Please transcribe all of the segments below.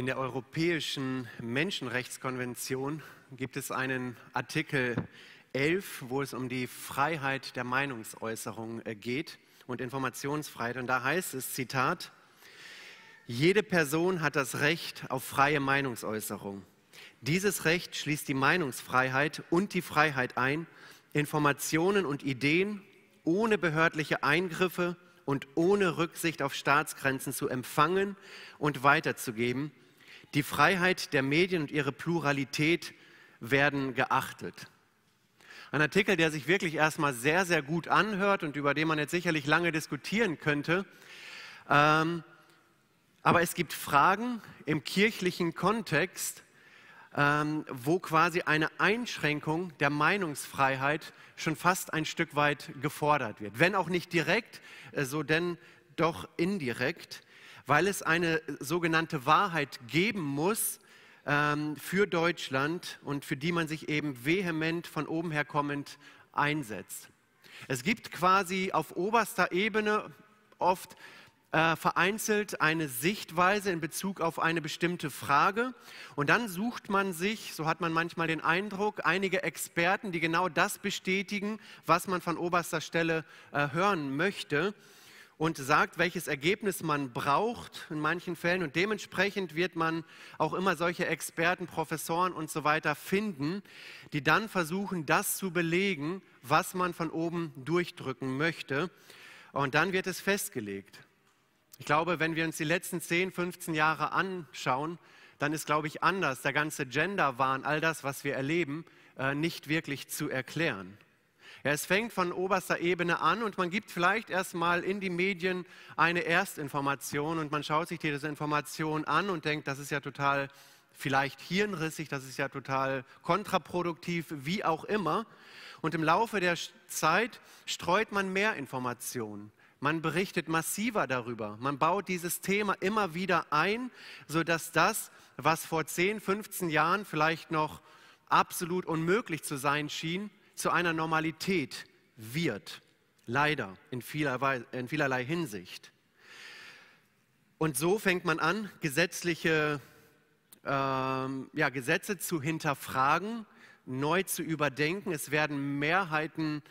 In der Europäischen Menschenrechtskonvention gibt es einen Artikel 11, wo es um die Freiheit der Meinungsäußerung äh, geht und Informationsfreiheit. Und da heißt es, Zitat, jede Person hat das Recht auf freie Meinungsäußerung. Dieses Recht schließt die Meinungsfreiheit und die Freiheit ein, Informationen und Ideen ohne behördliche Eingriffe und ohne Rücksicht auf Staatsgrenzen zu empfangen und weiterzugeben. Die Freiheit der Medien und ihre Pluralität werden geachtet. Ein Artikel, der sich wirklich erstmal sehr, sehr gut anhört und über den man jetzt sicherlich lange diskutieren könnte. Ähm, aber es gibt Fragen im kirchlichen Kontext, ähm, wo quasi eine Einschränkung der Meinungsfreiheit schon fast ein Stück weit gefordert wird. Wenn auch nicht direkt, äh, so denn doch indirekt, weil es eine sogenannte Wahrheit geben muss ähm, für Deutschland und für die man sich eben vehement von oben her kommend einsetzt. Es gibt quasi auf oberster Ebene oft äh, vereinzelt eine Sichtweise in Bezug auf eine bestimmte Frage. Und dann sucht man sich, so hat man manchmal den Eindruck, einige Experten, die genau das bestätigen, was man von oberster Stelle äh, hören möchte und sagt, welches Ergebnis man braucht in manchen Fällen. Und dementsprechend wird man auch immer solche Experten, Professoren und so weiter finden, die dann versuchen, das zu belegen, was man von oben durchdrücken möchte. Und dann wird es festgelegt. Ich glaube, wenn wir uns die letzten 10, 15 Jahre anschauen, dann ist, glaube ich, anders. Der ganze Gender-Wahn, all das, was wir erleben, äh, nicht wirklich zu erklären. Es fängt von oberster Ebene an und man gibt vielleicht erstmal in die Medien eine Erstinformation und man schaut sich diese Information an und denkt, das ist ja total vielleicht hirnrissig, das ist ja total kontraproduktiv, wie auch immer. Und im Laufe der Zeit streut man mehr Informationen. Man berichtet massiver darüber. Man baut dieses Thema immer wieder ein, sodass das, was vor 10, 15 Jahren vielleicht noch absolut unmöglich zu sein schien, zu einer Normalität wird. Leider in vielerlei, in vielerlei Hinsicht. Und so fängt man an, gesetzliche ähm, ja, Gesetze zu hinterfragen, neu zu überdenken. Es werden Mehrheiten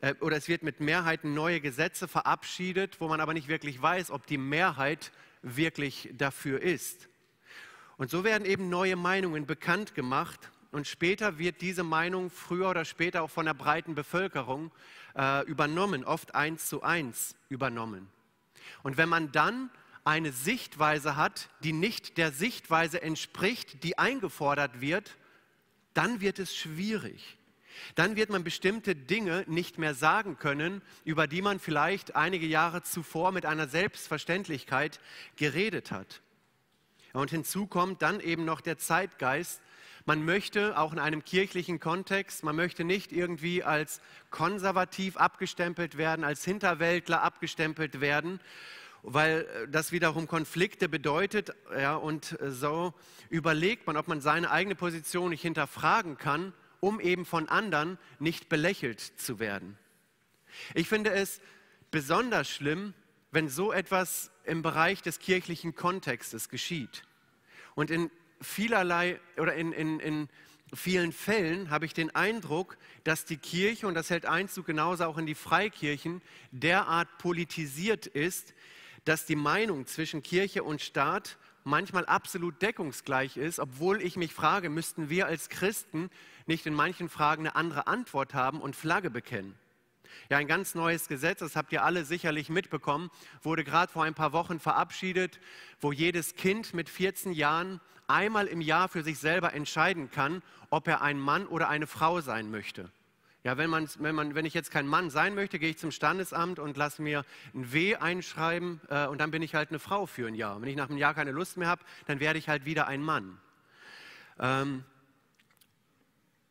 äh, oder es wird mit Mehrheiten neue Gesetze verabschiedet, wo man aber nicht wirklich weiß, ob die Mehrheit wirklich dafür ist. Und so werden eben neue Meinungen bekannt gemacht und später wird diese Meinung früher oder später auch von der breiten Bevölkerung äh, übernommen, oft eins zu eins übernommen. Und wenn man dann eine Sichtweise hat, die nicht der Sichtweise entspricht, die eingefordert wird, dann wird es schwierig. Dann wird man bestimmte Dinge nicht mehr sagen können, über die man vielleicht einige Jahre zuvor mit einer Selbstverständlichkeit geredet hat. Und hinzu kommt dann eben noch der Zeitgeist. Man möchte auch in einem kirchlichen Kontext, man möchte nicht irgendwie als konservativ abgestempelt werden, als Hinterwäldler abgestempelt werden, weil das wiederum Konflikte bedeutet. Ja, und so überlegt man, ob man seine eigene Position nicht hinterfragen kann um eben von anderen nicht belächelt zu werden. Ich finde es besonders schlimm, wenn so etwas im Bereich des kirchlichen Kontextes geschieht. Und in vielerlei oder in, in, in vielen Fällen habe ich den Eindruck, dass die Kirche, und das hält Einzug genauso auch in die Freikirchen, derart politisiert ist, dass die Meinung zwischen Kirche und Staat manchmal absolut deckungsgleich ist, obwohl ich mich frage, müssten wir als Christen nicht in manchen Fragen eine andere Antwort haben und Flagge bekennen? Ja, ein ganz neues Gesetz, das habt ihr alle sicherlich mitbekommen, wurde gerade vor ein paar Wochen verabschiedet, wo jedes Kind mit 14 Jahren einmal im Jahr für sich selber entscheiden kann, ob er ein Mann oder eine Frau sein möchte. Ja, wenn, man, wenn, man, wenn ich jetzt kein Mann sein möchte, gehe ich zum Standesamt und lasse mir ein W einschreiben äh, und dann bin ich halt eine Frau für ein Jahr. Wenn ich nach einem Jahr keine Lust mehr habe, dann werde ich halt wieder ein Mann. Ähm,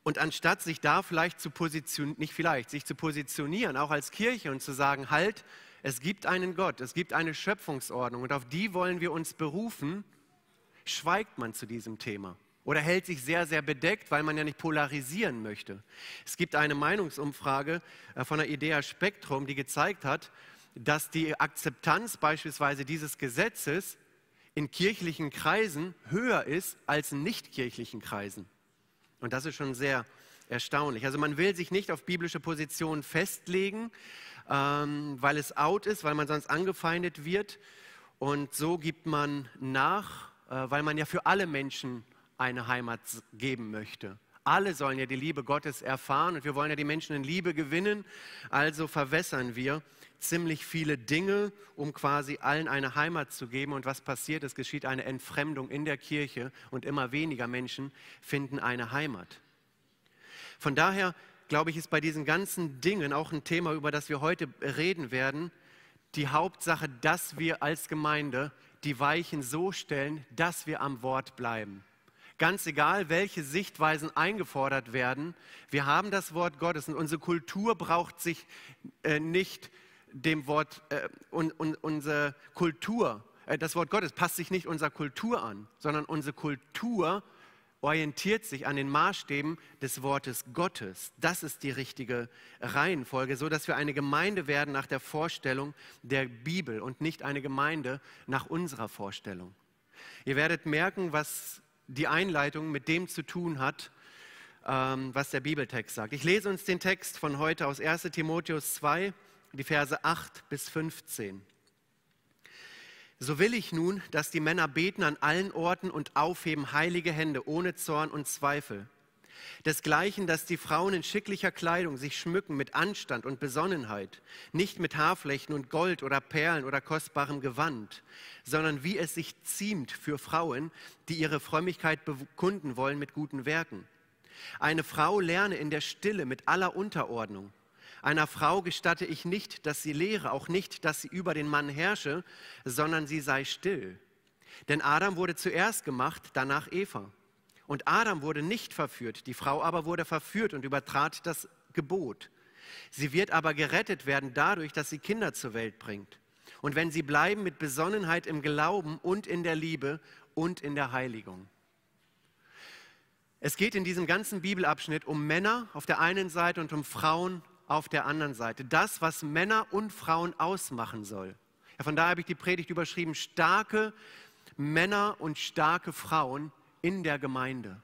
und anstatt sich da vielleicht zu positionieren, nicht vielleicht, sich zu positionieren, auch als Kirche und zu sagen, halt, es gibt einen Gott, es gibt eine Schöpfungsordnung und auf die wollen wir uns berufen, schweigt man zu diesem Thema oder hält sich sehr, sehr bedeckt, weil man ja nicht polarisieren möchte. Es gibt eine Meinungsumfrage äh, von der Idea Spektrum, die gezeigt hat, dass die Akzeptanz beispielsweise dieses Gesetzes in kirchlichen Kreisen höher ist als in nichtkirchlichen Kreisen. Und das ist schon sehr erstaunlich. Also man will sich nicht auf biblische Positionen festlegen, ähm, weil es out ist, weil man sonst angefeindet wird. Und so gibt man nach, weil man ja für alle Menschen eine Heimat geben möchte. Alle sollen ja die Liebe Gottes erfahren und wir wollen ja die Menschen in Liebe gewinnen. Also verwässern wir ziemlich viele Dinge, um quasi allen eine Heimat zu geben. Und was passiert? Es geschieht eine Entfremdung in der Kirche und immer weniger Menschen finden eine Heimat. Von daher glaube ich, ist bei diesen ganzen Dingen auch ein Thema, über das wir heute reden werden, die Hauptsache, dass wir als Gemeinde die Weichen so stellen, dass wir am Wort bleiben. Ganz egal, welche Sichtweisen eingefordert werden, wir haben das Wort Gottes und unsere Kultur braucht sich äh, nicht dem Wort, äh, un, un, unsere Kultur, äh, das Wort Gottes passt sich nicht unserer Kultur an, sondern unsere Kultur orientiert sich an den Maßstäben des Wortes Gottes. Das ist die richtige Reihenfolge, so dass wir eine Gemeinde werden nach der Vorstellung der Bibel und nicht eine Gemeinde nach unserer Vorstellung. Ihr werdet merken, was die Einleitung mit dem zu tun hat, ähm, was der Bibeltext sagt. Ich lese uns den Text von heute aus 1 Timotheus 2, die Verse 8 bis 15. So will ich nun, dass die Männer beten an allen Orten und aufheben heilige Hände ohne Zorn und Zweifel. Desgleichen, dass die Frauen in schicklicher Kleidung sich schmücken mit Anstand und Besonnenheit, nicht mit Haarflächen und Gold oder Perlen oder kostbarem Gewand, sondern wie es sich ziemt für Frauen, die ihre Frömmigkeit bekunden wollen mit guten Werken. Eine Frau lerne in der Stille mit aller Unterordnung. Einer Frau gestatte ich nicht, dass sie lehre, auch nicht, dass sie über den Mann herrsche, sondern sie sei still. Denn Adam wurde zuerst gemacht, danach Eva. Und Adam wurde nicht verführt, die Frau aber wurde verführt und übertrat das Gebot. Sie wird aber gerettet werden dadurch, dass sie Kinder zur Welt bringt. Und wenn sie bleiben mit Besonnenheit im Glauben und in der Liebe und in der Heiligung. Es geht in diesem ganzen Bibelabschnitt um Männer auf der einen Seite und um Frauen auf der anderen Seite. Das, was Männer und Frauen ausmachen soll. Ja, von daher habe ich die Predigt überschrieben, starke Männer und starke Frauen in der Gemeinde.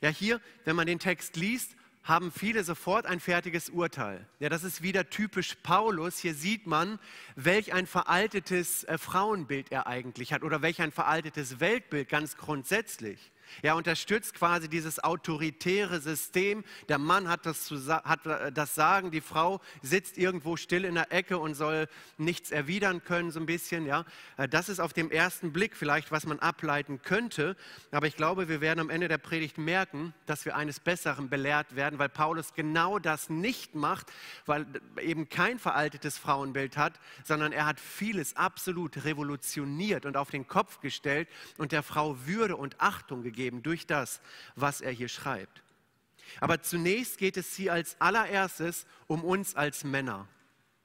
Ja, hier, wenn man den Text liest, haben viele sofort ein fertiges Urteil. Ja, das ist wieder typisch Paulus. Hier sieht man, welch ein veraltetes äh, Frauenbild er eigentlich hat oder welch ein veraltetes Weltbild ganz grundsätzlich. Er unterstützt quasi dieses autoritäre System. Der Mann hat das, hat äh, das Sagen, die Frau sitzt irgendwo still in der Ecke und soll nichts erwidern können, so ein bisschen. Ja. Äh, das ist auf dem ersten Blick vielleicht, was man ableiten könnte. Aber ich glaube, wir werden am Ende der Predigt merken, dass wir eines Besseren belehrt werden, weil Paulus genau das nicht macht, weil eben kein veraltetes Frauenbild hat, sondern er hat vieles absolut revolutioniert und auf den Kopf gestellt und der Frau Würde und Achtung gegeben geben durch das, was er hier schreibt. Aber zunächst geht es hier als allererstes um uns als Männer.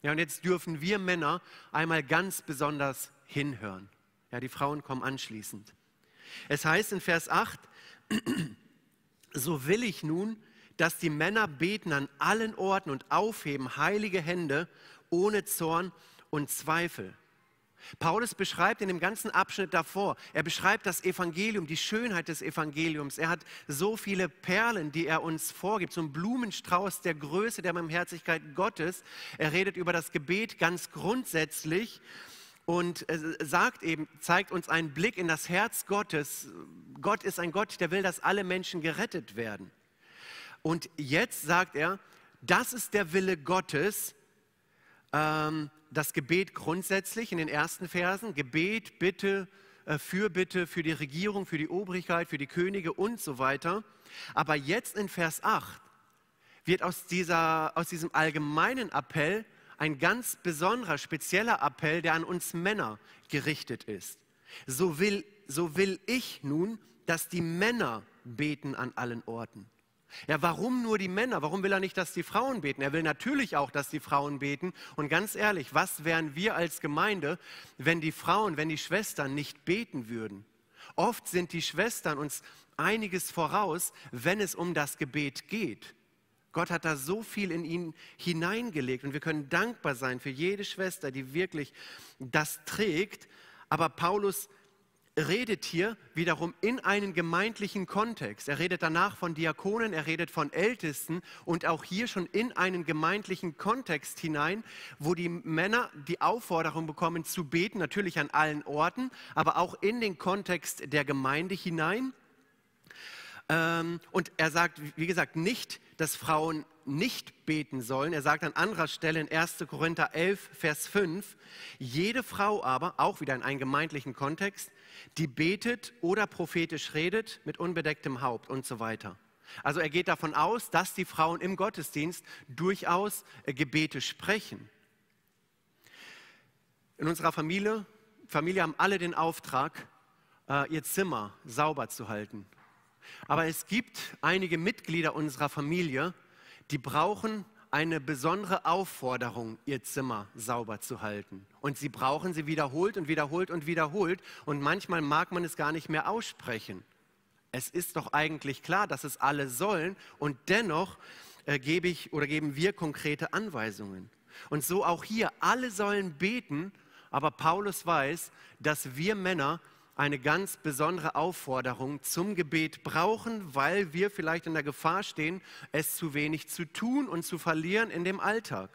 Ja, und jetzt dürfen wir Männer einmal ganz besonders hinhören. Ja, die Frauen kommen anschließend. Es heißt in Vers 8, so will ich nun, dass die Männer beten an allen Orten und aufheben heilige Hände ohne Zorn und Zweifel. Paulus beschreibt in dem ganzen Abschnitt davor, er beschreibt das Evangelium, die Schönheit des Evangeliums. Er hat so viele Perlen, die er uns vorgibt, so ein Blumenstrauß der Größe, der Barmherzigkeit Gottes. Er redet über das Gebet ganz grundsätzlich und sagt eben, zeigt uns einen Blick in das Herz Gottes. Gott ist ein Gott, der will, dass alle Menschen gerettet werden. Und jetzt sagt er, das ist der Wille Gottes, ähm, das Gebet grundsätzlich in den ersten Versen. Gebet, Bitte, äh, Fürbitte für die Regierung, für die Obrigkeit, für die Könige und so weiter. Aber jetzt in Vers 8 wird aus, dieser, aus diesem allgemeinen Appell ein ganz besonderer, spezieller Appell, der an uns Männer gerichtet ist. So will, so will ich nun, dass die Männer beten an allen Orten. Ja, warum nur die Männer? Warum will er nicht, dass die Frauen beten? Er will natürlich auch, dass die Frauen beten. Und ganz ehrlich, was wären wir als Gemeinde, wenn die Frauen, wenn die Schwestern nicht beten würden? Oft sind die Schwestern uns einiges voraus, wenn es um das Gebet geht. Gott hat da so viel in ihnen hineingelegt und wir können dankbar sein für jede Schwester, die wirklich das trägt. Aber Paulus redet hier wiederum in einen gemeindlichen Kontext. Er redet danach von Diakonen, er redet von Ältesten und auch hier schon in einen gemeindlichen Kontext hinein, wo die Männer die Aufforderung bekommen zu beten, natürlich an allen Orten, aber auch in den Kontext der Gemeinde hinein. Ähm, und er sagt, wie gesagt, nicht, dass Frauen nicht beten sollen. Er sagt an anderer Stelle in 1. Korinther 11, Vers 5, jede Frau aber, auch wieder in einem gemeindlichen Kontext, die betet oder prophetisch redet mit unbedecktem Haupt und so weiter. Also er geht davon aus, dass die Frauen im Gottesdienst durchaus äh, Gebete sprechen. In unserer Familie, Familie haben alle den Auftrag, äh, ihr Zimmer sauber zu halten. Aber es gibt einige Mitglieder unserer Familie, die brauchen eine besondere Aufforderung, ihr Zimmer sauber zu halten. Und sie brauchen sie wiederholt und wiederholt und wiederholt. Und manchmal mag man es gar nicht mehr aussprechen. Es ist doch eigentlich klar, dass es alle sollen. Und dennoch äh, gebe ich oder geben wir konkrete Anweisungen. Und so auch hier, alle sollen beten, aber Paulus weiß, dass wir Männer eine ganz besondere Aufforderung zum Gebet brauchen, weil wir vielleicht in der Gefahr stehen, es zu wenig zu tun und zu verlieren in dem Alltag.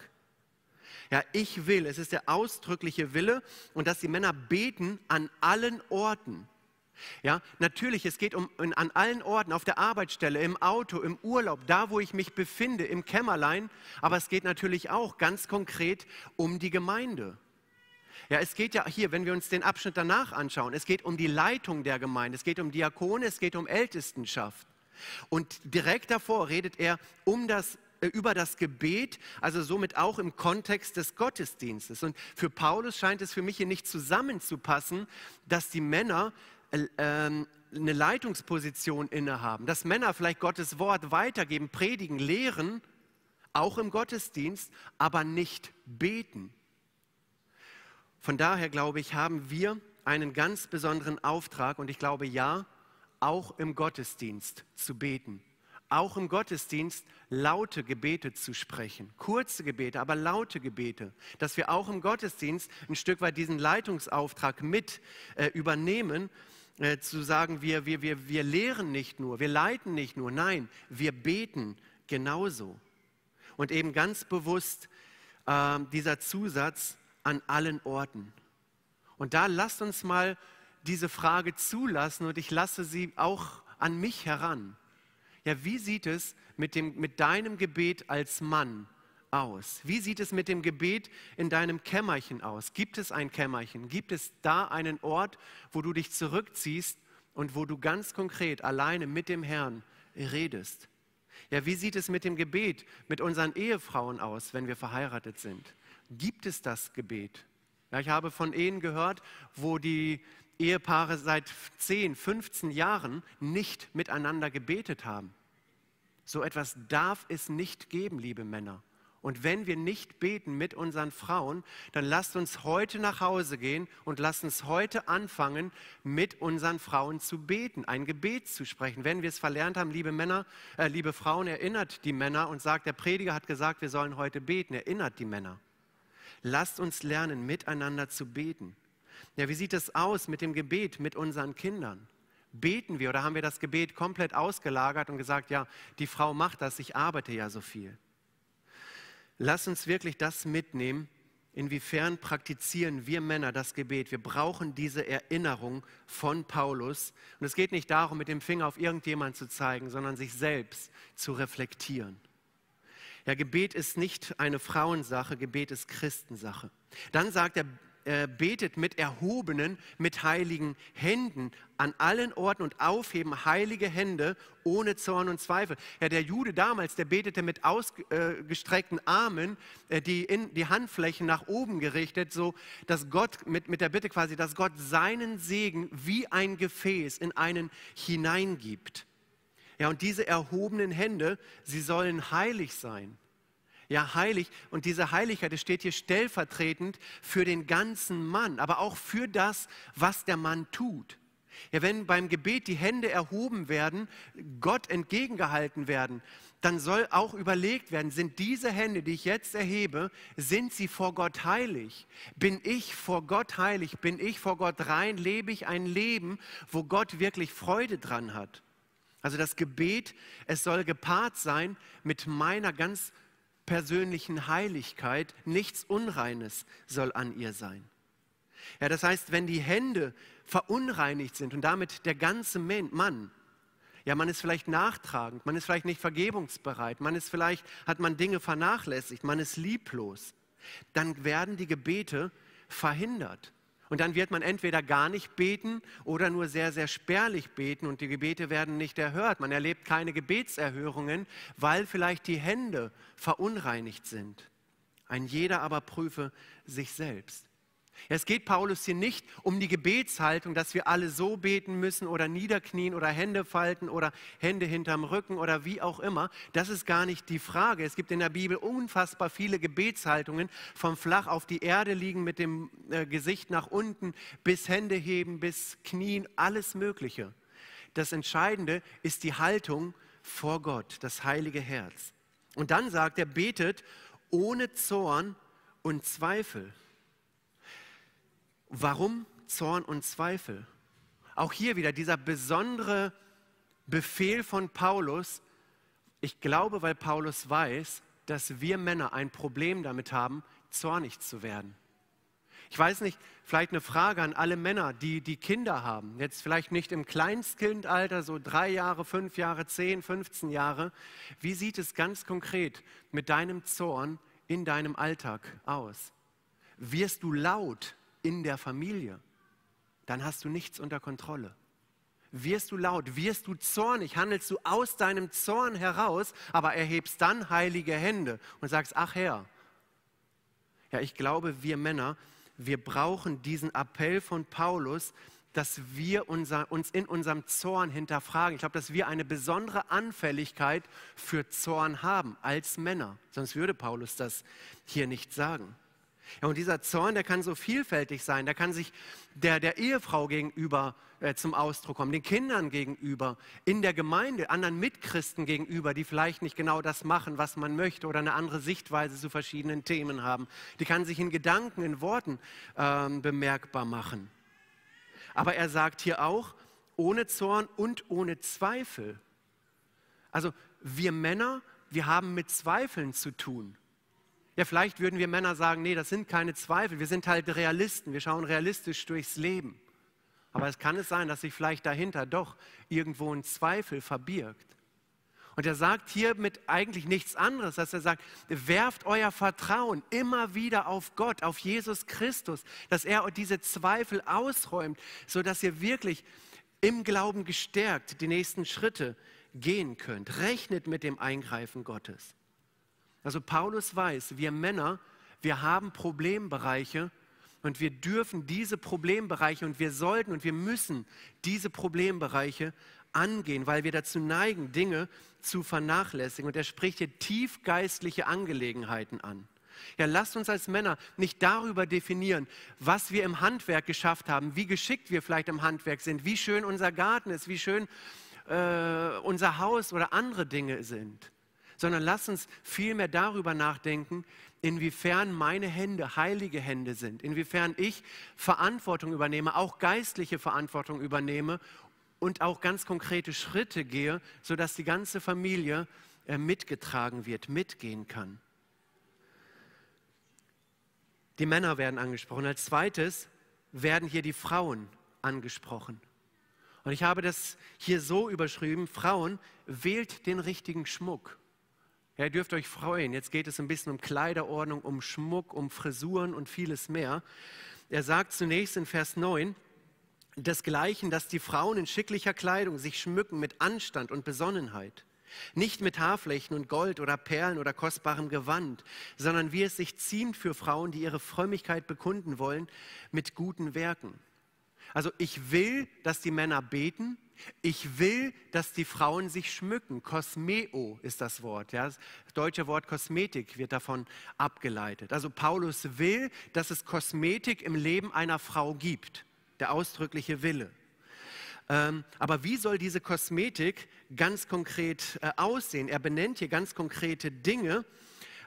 Ja, ich will, es ist der ausdrückliche Wille und dass die Männer beten an allen Orten. Ja, natürlich, es geht um an allen Orten, auf der Arbeitsstelle, im Auto, im Urlaub, da wo ich mich befinde, im Kämmerlein, aber es geht natürlich auch ganz konkret um die Gemeinde. Ja, es geht ja hier, wenn wir uns den Abschnitt danach anschauen, es geht um die Leitung der Gemeinde, es geht um Diakone, es geht um Ältestenschaft. Und direkt davor redet er um das äh, über das Gebet, also somit auch im Kontext des Gottesdienstes. Und für Paulus scheint es für mich hier nicht zusammenzupassen, dass die Männer äh, ähm, eine Leitungsposition innehaben, dass Männer vielleicht Gottes Wort weitergeben, predigen, lehren, auch im Gottesdienst, aber nicht beten. Von daher glaube ich, haben wir einen ganz besonderen Auftrag und ich glaube ja, auch im Gottesdienst zu beten. Auch im Gottesdienst laute Gebete zu sprechen. Kurze Gebete, aber laute Gebete. Dass wir auch im Gottesdienst ein Stück weit diesen Leitungsauftrag mit äh, übernehmen, äh, zu sagen, wir, wir, wir, wir lehren nicht nur, wir leiten nicht nur, nein, wir beten genauso. Und eben ganz bewusst äh, dieser Zusatz, an allen Orten. Und da lasst uns mal diese Frage zulassen und ich lasse sie auch an mich heran. Ja, wie sieht es mit, dem, mit deinem Gebet als Mann aus? Wie sieht es mit dem Gebet in deinem Kämmerchen aus? Gibt es ein Kämmerchen? Gibt es da einen Ort, wo du dich zurückziehst und wo du ganz konkret alleine mit dem Herrn redest? Ja, wie sieht es mit dem Gebet mit unseren Ehefrauen aus, wenn wir verheiratet sind? Gibt es das Gebet. Ja, ich habe von Ehen gehört, wo die Ehepaare seit 10, 15 Jahren nicht miteinander gebetet haben. So etwas darf es nicht geben, liebe Männer. Und wenn wir nicht beten mit unseren Frauen, dann lasst uns heute nach Hause gehen und lasst uns heute anfangen, mit unseren Frauen zu beten, ein Gebet zu sprechen. Wenn wir es verlernt haben, liebe Männer, äh, liebe Frauen, erinnert die Männer und sagt, der Prediger hat gesagt, wir sollen heute beten, erinnert die Männer. Lasst uns lernen, miteinander zu beten. Ja, wie sieht es aus mit dem Gebet mit unseren Kindern? Beten wir oder haben wir das Gebet komplett ausgelagert und gesagt, ja, die Frau macht das, ich arbeite ja so viel. Lass uns wirklich das mitnehmen, inwiefern praktizieren wir Männer das Gebet. Wir brauchen diese Erinnerung von Paulus. Und es geht nicht darum, mit dem Finger auf irgendjemanden zu zeigen, sondern sich selbst zu reflektieren. Ja, Gebet ist nicht eine Frauensache, Gebet ist Christensache. Dann sagt er, äh, betet mit erhobenen, mit heiligen Händen an allen Orten und aufheben heilige Hände ohne Zorn und Zweifel. Ja, der Jude damals, der betete mit ausgestreckten Armen, äh, die, in, die Handflächen nach oben gerichtet, so dass Gott mit, mit der Bitte quasi, dass Gott seinen Segen wie ein Gefäß in einen hineingibt. Ja, und diese erhobenen Hände, sie sollen heilig sein. Ja, heilig. Und diese Heiligkeit, das steht hier stellvertretend für den ganzen Mann, aber auch für das, was der Mann tut. Ja, wenn beim Gebet die Hände erhoben werden, Gott entgegengehalten werden, dann soll auch überlegt werden, sind diese Hände, die ich jetzt erhebe, sind sie vor Gott heilig? Bin ich vor Gott heilig? Bin ich vor Gott rein? Lebe ich ein Leben, wo Gott wirklich Freude dran hat? Also das Gebet, es soll gepaart sein mit meiner ganz persönlichen Heiligkeit. Nichts Unreines soll an ihr sein. Ja, das heißt, wenn die Hände verunreinigt sind und damit der ganze Mann, ja, man ist vielleicht nachtragend, man ist vielleicht nicht vergebungsbereit, man ist vielleicht, hat man Dinge vernachlässigt, man ist lieblos, dann werden die Gebete verhindert. Und dann wird man entweder gar nicht beten oder nur sehr, sehr spärlich beten und die Gebete werden nicht erhört. Man erlebt keine Gebetserhörungen, weil vielleicht die Hände verunreinigt sind. Ein jeder aber prüfe sich selbst. Es geht Paulus hier nicht um die Gebetshaltung, dass wir alle so beten müssen oder niederknien oder Hände falten oder Hände hinterm Rücken oder wie auch immer. Das ist gar nicht die Frage. Es gibt in der Bibel unfassbar viele Gebetshaltungen, vom flach auf die Erde liegen mit dem äh, Gesicht nach unten bis Hände heben, bis Knien, alles Mögliche. Das Entscheidende ist die Haltung vor Gott, das heilige Herz. Und dann sagt er, betet ohne Zorn und Zweifel. Warum Zorn und Zweifel? Auch hier wieder dieser besondere Befehl von Paulus. Ich glaube, weil Paulus weiß, dass wir Männer ein Problem damit haben, zornig zu werden. Ich weiß nicht, vielleicht eine Frage an alle Männer, die die Kinder haben. Jetzt vielleicht nicht im Kleinstkindalter, so drei Jahre, fünf Jahre, zehn, 15 Jahre. Wie sieht es ganz konkret mit deinem Zorn in deinem Alltag aus? Wirst du laut, in der Familie, dann hast du nichts unter Kontrolle. Wirst du laut, wirst du zornig, handelst du aus deinem Zorn heraus, aber erhebst dann heilige Hände und sagst, ach Herr. Ja, ich glaube, wir Männer, wir brauchen diesen Appell von Paulus, dass wir unser, uns in unserem Zorn hinterfragen. Ich glaube, dass wir eine besondere Anfälligkeit für Zorn haben als Männer. Sonst würde Paulus das hier nicht sagen. Ja, und dieser Zorn, der kann so vielfältig sein. Der kann sich der, der Ehefrau gegenüber äh, zum Ausdruck kommen, den Kindern gegenüber, in der Gemeinde, anderen Mitchristen gegenüber, die vielleicht nicht genau das machen, was man möchte oder eine andere Sichtweise zu verschiedenen Themen haben. Die kann sich in Gedanken, in Worten ähm, bemerkbar machen. Aber er sagt hier auch, ohne Zorn und ohne Zweifel. Also wir Männer, wir haben mit Zweifeln zu tun. Ja, vielleicht würden wir Männer sagen, nee, das sind keine Zweifel, wir sind halt Realisten, wir schauen realistisch durchs Leben. Aber es kann es sein, dass sich vielleicht dahinter doch irgendwo ein Zweifel verbirgt. Und er sagt hier mit eigentlich nichts anderes, dass er sagt, werft euer Vertrauen immer wieder auf Gott, auf Jesus Christus, dass er diese Zweifel ausräumt, sodass ihr wirklich im Glauben gestärkt die nächsten Schritte gehen könnt. Rechnet mit dem Eingreifen Gottes. Also Paulus weiß, wir Männer, wir haben Problembereiche und wir dürfen diese Problembereiche und wir sollten und wir müssen diese Problembereiche angehen, weil wir dazu neigen, Dinge zu vernachlässigen. Und er spricht hier tiefgeistliche Angelegenheiten an. Ja, lasst uns als Männer nicht darüber definieren, was wir im Handwerk geschafft haben, wie geschickt wir vielleicht im Handwerk sind, wie schön unser Garten ist, wie schön äh, unser Haus oder andere Dinge sind sondern lass uns vielmehr darüber nachdenken, inwiefern meine Hände heilige Hände sind, inwiefern ich Verantwortung übernehme, auch geistliche Verantwortung übernehme und auch ganz konkrete Schritte gehe, sodass die ganze Familie äh, mitgetragen wird, mitgehen kann. Die Männer werden angesprochen. Als zweites werden hier die Frauen angesprochen. Und ich habe das hier so überschrieben, Frauen, wählt den richtigen Schmuck. Ja, ihr dürft euch freuen. Jetzt geht es ein bisschen um Kleiderordnung, um Schmuck, um Frisuren und vieles mehr. Er sagt zunächst in Vers 9, desgleichen, dass die Frauen in schicklicher Kleidung sich schmücken mit Anstand und Besonnenheit. Nicht mit Haarflächen und Gold oder Perlen oder kostbarem Gewand, sondern wie es sich ziemt für Frauen, die ihre Frömmigkeit bekunden wollen, mit guten Werken. Also ich will, dass die Männer beten, ich will, dass die Frauen sich schmücken. Kosmeo ist das Wort. Ja? Das deutsche Wort Kosmetik wird davon abgeleitet. Also Paulus will, dass es Kosmetik im Leben einer Frau gibt. Der ausdrückliche Wille. Ähm, aber wie soll diese Kosmetik ganz konkret äh, aussehen? Er benennt hier ganz konkrete Dinge.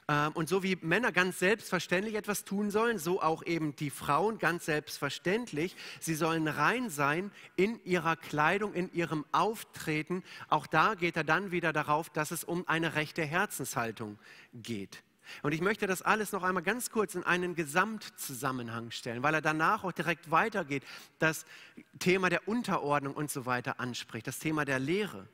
Ähm, und so wie Männer ganz selbstverständlich etwas tun sollen, so auch eben die Frauen ganz selbstverständlich. Sie sollen rein sein in ihrer Kleidung, in ihrem Auftreten. Auch da geht er dann wieder darauf, dass es um eine rechte Herzenshaltung geht. Und ich möchte das alles noch einmal ganz kurz in einen Gesamtzusammenhang stellen, weil er danach auch direkt weitergeht, das Thema der Unterordnung und so weiter anspricht, das Thema der Lehre.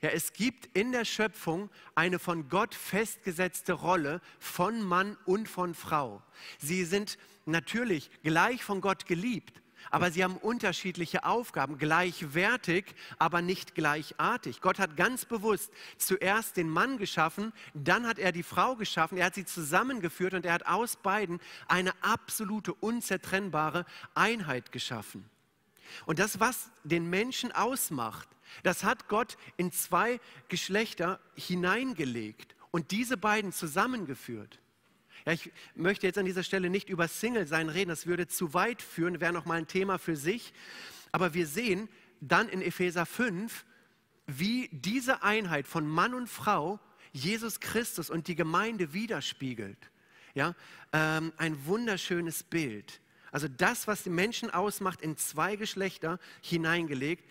Ja, es gibt in der Schöpfung eine von Gott festgesetzte Rolle von Mann und von Frau. Sie sind natürlich gleich von Gott geliebt, aber sie haben unterschiedliche Aufgaben, gleichwertig, aber nicht gleichartig. Gott hat ganz bewusst zuerst den Mann geschaffen, dann hat er die Frau geschaffen, er hat sie zusammengeführt und er hat aus beiden eine absolute, unzertrennbare Einheit geschaffen. Und das, was den Menschen ausmacht, das hat Gott in zwei Geschlechter hineingelegt und diese beiden zusammengeführt. Ja, ich möchte jetzt an dieser Stelle nicht über Single-Sein reden, das würde zu weit führen, wäre nochmal ein Thema für sich. Aber wir sehen dann in Epheser 5, wie diese Einheit von Mann und Frau Jesus Christus und die Gemeinde widerspiegelt. Ja, ähm, ein wunderschönes Bild. Also das, was die Menschen ausmacht, in zwei Geschlechter hineingelegt.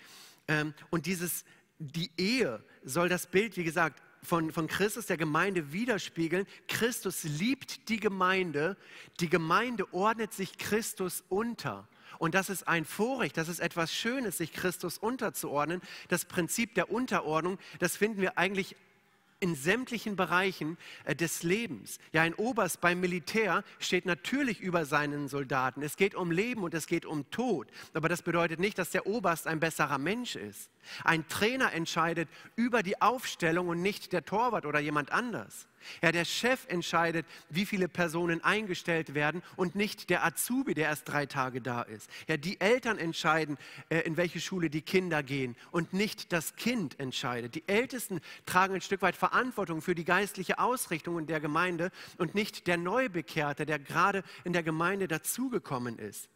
Ähm, und dieses, die Ehe soll das Bild, wie gesagt, von, von Christus der Gemeinde widerspiegeln. Christus liebt die Gemeinde, die Gemeinde ordnet sich Christus unter. Und das ist ein Vorrecht, das ist etwas Schönes, sich Christus unterzuordnen. Das Prinzip der Unterordnung, das finden wir eigentlich in sämtlichen Bereichen äh, des Lebens. Ja, ein Oberst beim Militär steht natürlich über seinen Soldaten. Es geht um Leben und es geht um Tod. Aber das bedeutet nicht, dass der Oberst ein besserer Mensch ist. Ein Trainer entscheidet über die Aufstellung und nicht der Torwart oder jemand anders. Ja, der Chef entscheidet, wie viele Personen eingestellt werden und nicht der Azubi, der erst drei Tage da ist. Ja, die Eltern entscheiden, äh, in welche Schule die Kinder gehen und nicht das Kind entscheidet. Die Ältesten tragen ein Stück weit Verantwortung für die geistliche Ausrichtung in der Gemeinde und nicht der Neubekehrte, der gerade in der Gemeinde dazugekommen ist.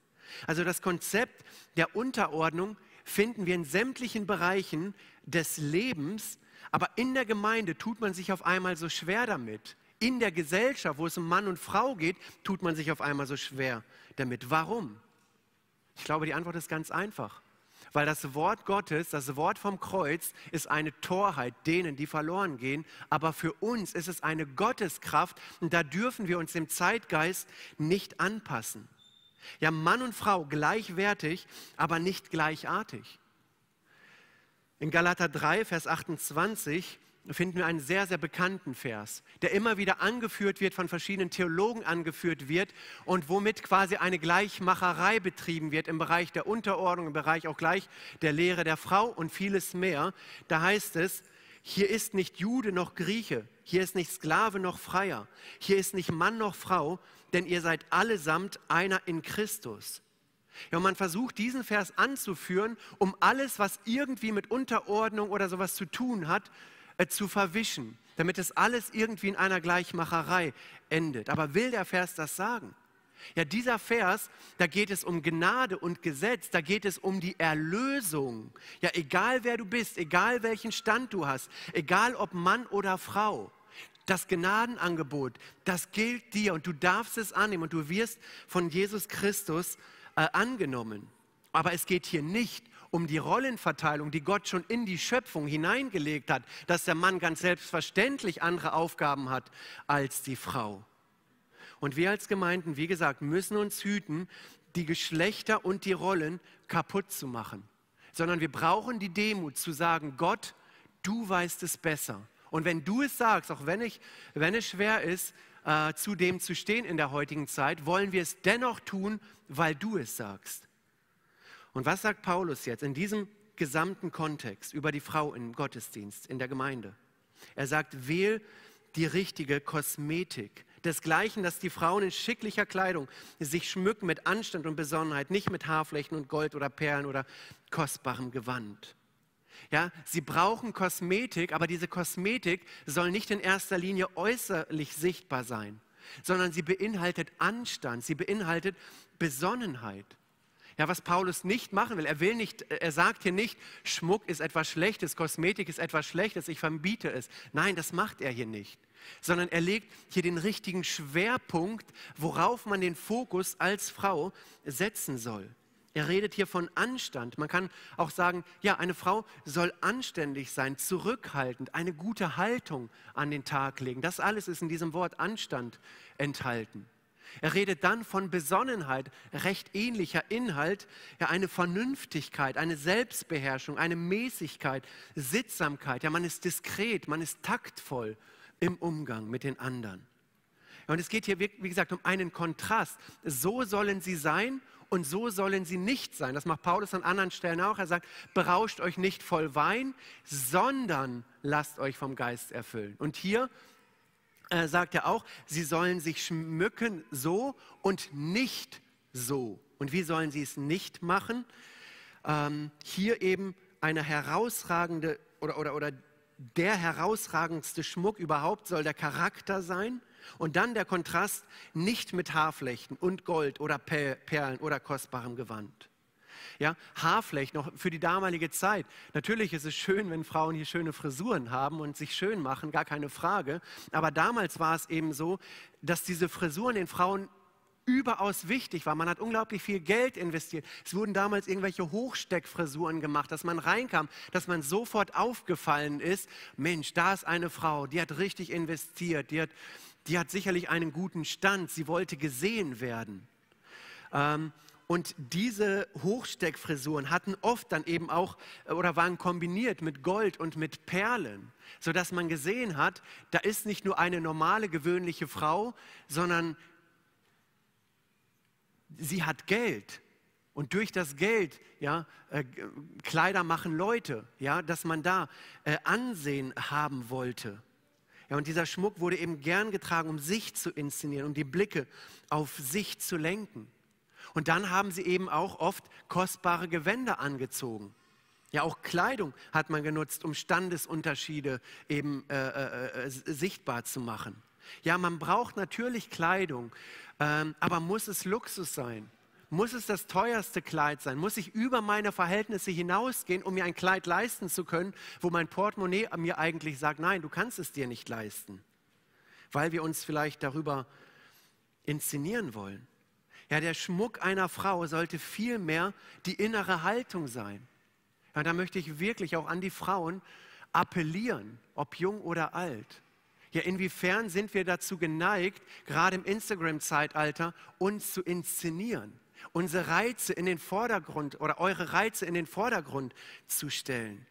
Also das Konzept der Unterordnung finden wir in sämtlichen Bereichen des Lebens aber in der Gemeinde tut man sich auf einmal so schwer damit. In der Gesellschaft, wo es um Mann und Frau geht, tut man sich auf einmal so schwer damit. Warum? Ich glaube, die Antwort ist ganz einfach. Weil das Wort Gottes, das Wort vom Kreuz, ist eine Torheit denen, die verloren gehen. Aber für uns ist es eine Gotteskraft und da dürfen wir uns dem Zeitgeist nicht anpassen. Ja, Mann und Frau gleichwertig, aber nicht gleichartig. In Galater 3, Vers 28 finden wir einen sehr, sehr bekannten Vers, der immer wieder angeführt wird, von verschiedenen Theologen angeführt wird und womit quasi eine Gleichmacherei betrieben wird im Bereich der Unterordnung, im Bereich auch gleich der Lehre der Frau und vieles mehr. Da heißt es, hier ist nicht Jude noch Grieche, hier ist nicht Sklave noch Freier, hier ist nicht Mann noch Frau, denn ihr seid allesamt einer in Christus. Ja, und man versucht diesen Vers anzuführen, um alles, was irgendwie mit Unterordnung oder sowas zu tun hat, äh, zu verwischen, damit es alles irgendwie in einer Gleichmacherei endet. Aber will der Vers das sagen? Ja, dieser Vers, da geht es um Gnade und Gesetz, da geht es um die Erlösung. Ja, egal wer du bist, egal welchen Stand du hast, egal ob Mann oder Frau, das Gnadenangebot, das gilt dir und du darfst es annehmen und du wirst von Jesus Christus äh, angenommen. Aber es geht hier nicht um die Rollenverteilung, die Gott schon in die Schöpfung hineingelegt hat, dass der Mann ganz selbstverständlich andere Aufgaben hat als die Frau. Und wir als Gemeinden, wie gesagt, müssen uns hüten, die Geschlechter und die Rollen kaputt zu machen, sondern wir brauchen die Demut zu sagen, Gott, du weißt es besser. Und wenn du es sagst, auch wenn, ich, wenn es schwer ist, äh, zu dem zu stehen in der heutigen Zeit, wollen wir es dennoch tun, weil du es sagst. Und was sagt Paulus jetzt in diesem gesamten Kontext über die Frau im Gottesdienst, in der Gemeinde? Er sagt, wähl die richtige Kosmetik. Desgleichen, dass die Frauen in schicklicher Kleidung sich schmücken mit Anstand und Besonnenheit, nicht mit Haarflächen und Gold oder Perlen oder kostbarem Gewand. Ja, sie brauchen Kosmetik, aber diese Kosmetik soll nicht in erster Linie äußerlich sichtbar sein, sondern sie beinhaltet Anstand, sie beinhaltet Besonnenheit. Ja, was Paulus nicht machen will, er will nicht, er sagt hier nicht, Schmuck ist etwas Schlechtes, Kosmetik ist etwas Schlechtes, ich verbiete es. Nein, das macht er hier nicht, sondern er legt hier den richtigen Schwerpunkt, worauf man den Fokus als Frau setzen soll. Er redet hier von Anstand. Man kann auch sagen, ja, eine Frau soll anständig sein, zurückhaltend, eine gute Haltung an den Tag legen. Das alles ist in diesem Wort Anstand enthalten. Er redet dann von Besonnenheit, recht ähnlicher Inhalt, ja, eine Vernünftigkeit, eine Selbstbeherrschung, eine Mäßigkeit, Sittsamkeit. Ja, man ist diskret, man ist taktvoll im Umgang mit den anderen. Ja, und es geht hier, wie gesagt, um einen Kontrast. So sollen sie sein und so sollen sie nicht sein. Das macht Paulus an anderen Stellen auch. Er sagt, berauscht euch nicht voll Wein, sondern lasst euch vom Geist erfüllen. Und hier äh, sagt er auch, sie sollen sich schmücken so und nicht so. Und wie sollen sie es nicht machen? Ähm, hier eben eine herausragende oder, oder, oder der herausragendste Schmuck überhaupt soll der Charakter sein. Und dann der Kontrast nicht mit Haarflechten und Gold oder Perlen oder kostbarem Gewand. Ja, Haarflecht noch für die damalige Zeit. Natürlich ist es schön, wenn Frauen hier schöne Frisuren haben und sich schön machen, gar keine Frage. Aber damals war es eben so, dass diese Frisuren den Frauen überaus wichtig war. Man hat unglaublich viel Geld investiert. Es wurden damals irgendwelche Hochsteckfrisuren gemacht, dass man reinkam, dass man sofort aufgefallen ist, Mensch, da ist eine Frau, die hat richtig investiert, die hat, die hat sicherlich einen guten Stand, sie wollte gesehen werden. Ähm, und diese Hochsteckfrisuren hatten oft dann eben auch äh, oder waren kombiniert mit Gold und mit Perlen, sodass man gesehen hat, da ist nicht nur eine normale, gewöhnliche Frau, sondern sie hat Geld. Und durch das Geld, ja, äh, Kleider machen Leute, ja, dass man da äh, Ansehen haben wollte. Ja, und dieser Schmuck wurde eben gern getragen, um sich zu inszenieren, um die Blicke auf sich zu lenken. Und dann haben sie eben auch oft kostbare Gewänder angezogen. Ja, auch Kleidung hat man genutzt, um Standesunterschiede eben äh, äh, äh, sichtbar zu machen. Ja, man braucht natürlich Kleidung, ähm, aber muss es Luxus sein? Muss es das teuerste Kleid sein? Muss ich über meine Verhältnisse hinausgehen, um mir ein Kleid leisten zu können, wo mein Portemonnaie mir eigentlich sagt, nein, du kannst es dir nicht leisten, weil wir uns vielleicht darüber inszenieren wollen? Ja, der Schmuck einer Frau sollte vielmehr die innere Haltung sein. Ja, da möchte ich wirklich auch an die Frauen appellieren, ob jung oder alt. Ja, inwiefern sind wir dazu geneigt, gerade im Instagram-Zeitalter, uns zu inszenieren, unsere Reize in den Vordergrund oder eure Reize in den Vordergrund zu stellen?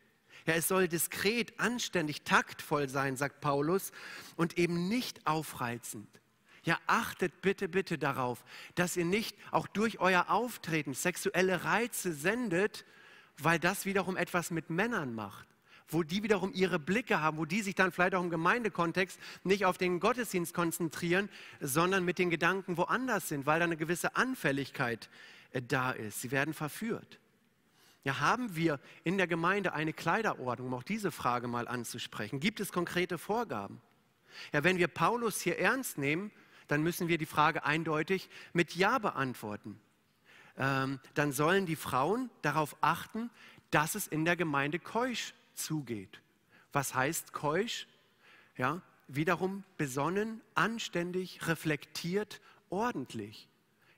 Ja, es soll diskret, anständig, taktvoll sein, sagt Paulus, und eben nicht aufreizend. Ja, achtet bitte, bitte darauf, dass ihr nicht auch durch euer Auftreten sexuelle Reize sendet, weil das wiederum etwas mit Männern macht wo die wiederum ihre Blicke haben, wo die sich dann vielleicht auch im Gemeindekontext nicht auf den Gottesdienst konzentrieren, sondern mit den Gedanken woanders sind, weil da eine gewisse Anfälligkeit äh, da ist. Sie werden verführt. Ja, haben wir in der Gemeinde eine Kleiderordnung, um auch diese Frage mal anzusprechen? Gibt es konkrete Vorgaben? Ja, wenn wir Paulus hier ernst nehmen, dann müssen wir die Frage eindeutig mit Ja beantworten. Ähm, dann sollen die Frauen darauf achten, dass es in der Gemeinde keusch zugeht. Was heißt keusch? Ja, wiederum besonnen, anständig, reflektiert, ordentlich.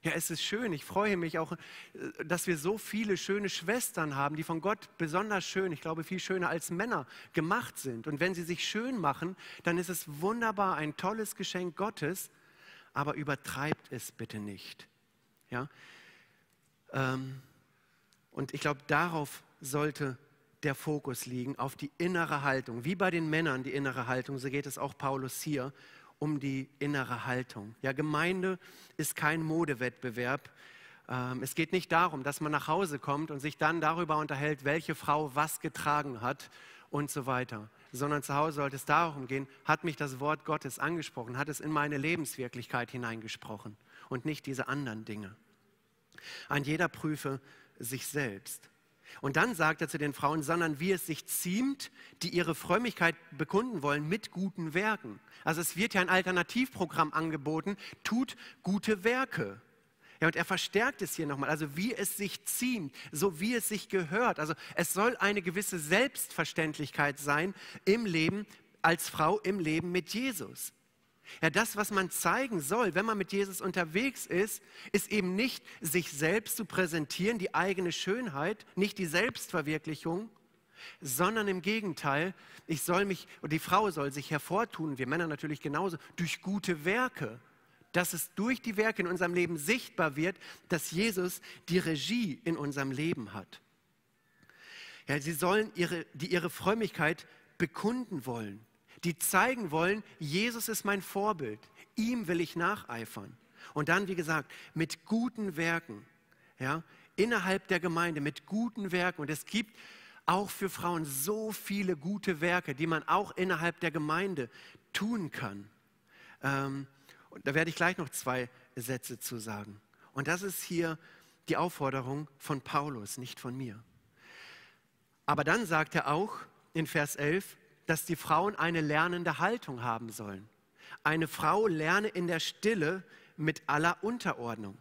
Ja, es ist schön. Ich freue mich auch, äh, dass wir so viele schöne Schwestern haben, die von Gott besonders schön, ich glaube viel schöner als Männer gemacht sind. Und wenn sie sich schön machen, dann ist es wunderbar, ein tolles Geschenk Gottes aber übertreibt es bitte nicht. Ja? Ähm, und ich glaube, darauf sollte der Fokus liegen, auf die innere Haltung. Wie bei den Männern die innere Haltung, so geht es auch Paulus hier um die innere Haltung. Ja, Gemeinde ist kein Modewettbewerb. Ähm, es geht nicht darum, dass man nach Hause kommt und sich dann darüber unterhält, welche Frau was getragen hat und so weiter sondern zu Hause sollte es darum gehen, hat mich das Wort Gottes angesprochen, hat es in meine Lebenswirklichkeit hineingesprochen und nicht diese anderen Dinge. Ein jeder prüfe sich selbst. Und dann sagt er zu den Frauen, sondern wie es sich ziemt, die ihre Frömmigkeit bekunden wollen mit guten Werken. Also es wird ja ein Alternativprogramm angeboten, tut gute Werke. Ja, und er verstärkt es hier nochmal, also wie es sich ziemt, so wie es sich gehört. Also es soll eine gewisse Selbstverständlichkeit sein im Leben als Frau, im Leben mit Jesus. Ja, das, was man zeigen soll, wenn man mit Jesus unterwegs ist, ist eben nicht sich selbst zu präsentieren, die eigene Schönheit, nicht die Selbstverwirklichung, sondern im Gegenteil, ich soll mich, und die Frau soll sich hervortun, wir Männer natürlich genauso, durch gute Werke dass es durch die Werke in unserem Leben sichtbar wird, dass Jesus die Regie in unserem Leben hat. Ja, sie sollen ihre, die ihre Frömmigkeit bekunden wollen, die zeigen wollen, Jesus ist mein Vorbild, ihm will ich nacheifern. Und dann, wie gesagt, mit guten Werken, ja, innerhalb der Gemeinde, mit guten Werken. Und es gibt auch für Frauen so viele gute Werke, die man auch innerhalb der Gemeinde tun kann. Ähm, und da werde ich gleich noch zwei Sätze zu sagen. Und das ist hier die Aufforderung von Paulus, nicht von mir. Aber dann sagt er auch in Vers 11, dass die Frauen eine lernende Haltung haben sollen. Eine Frau lerne in der Stille mit aller Unterordnung.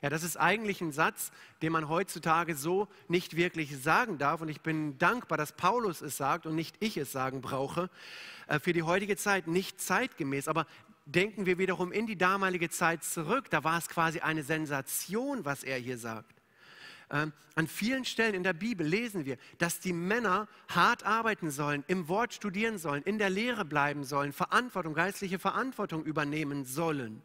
Ja, das ist eigentlich ein Satz, den man heutzutage so nicht wirklich sagen darf. Und ich bin dankbar, dass Paulus es sagt und nicht ich es sagen brauche. Äh, für die heutige Zeit nicht zeitgemäß. Aber denken wir wiederum in die damalige Zeit zurück. Da war es quasi eine Sensation, was er hier sagt. Ähm, an vielen Stellen in der Bibel lesen wir, dass die Männer hart arbeiten sollen, im Wort studieren sollen, in der Lehre bleiben sollen, Verantwortung, geistliche Verantwortung übernehmen sollen.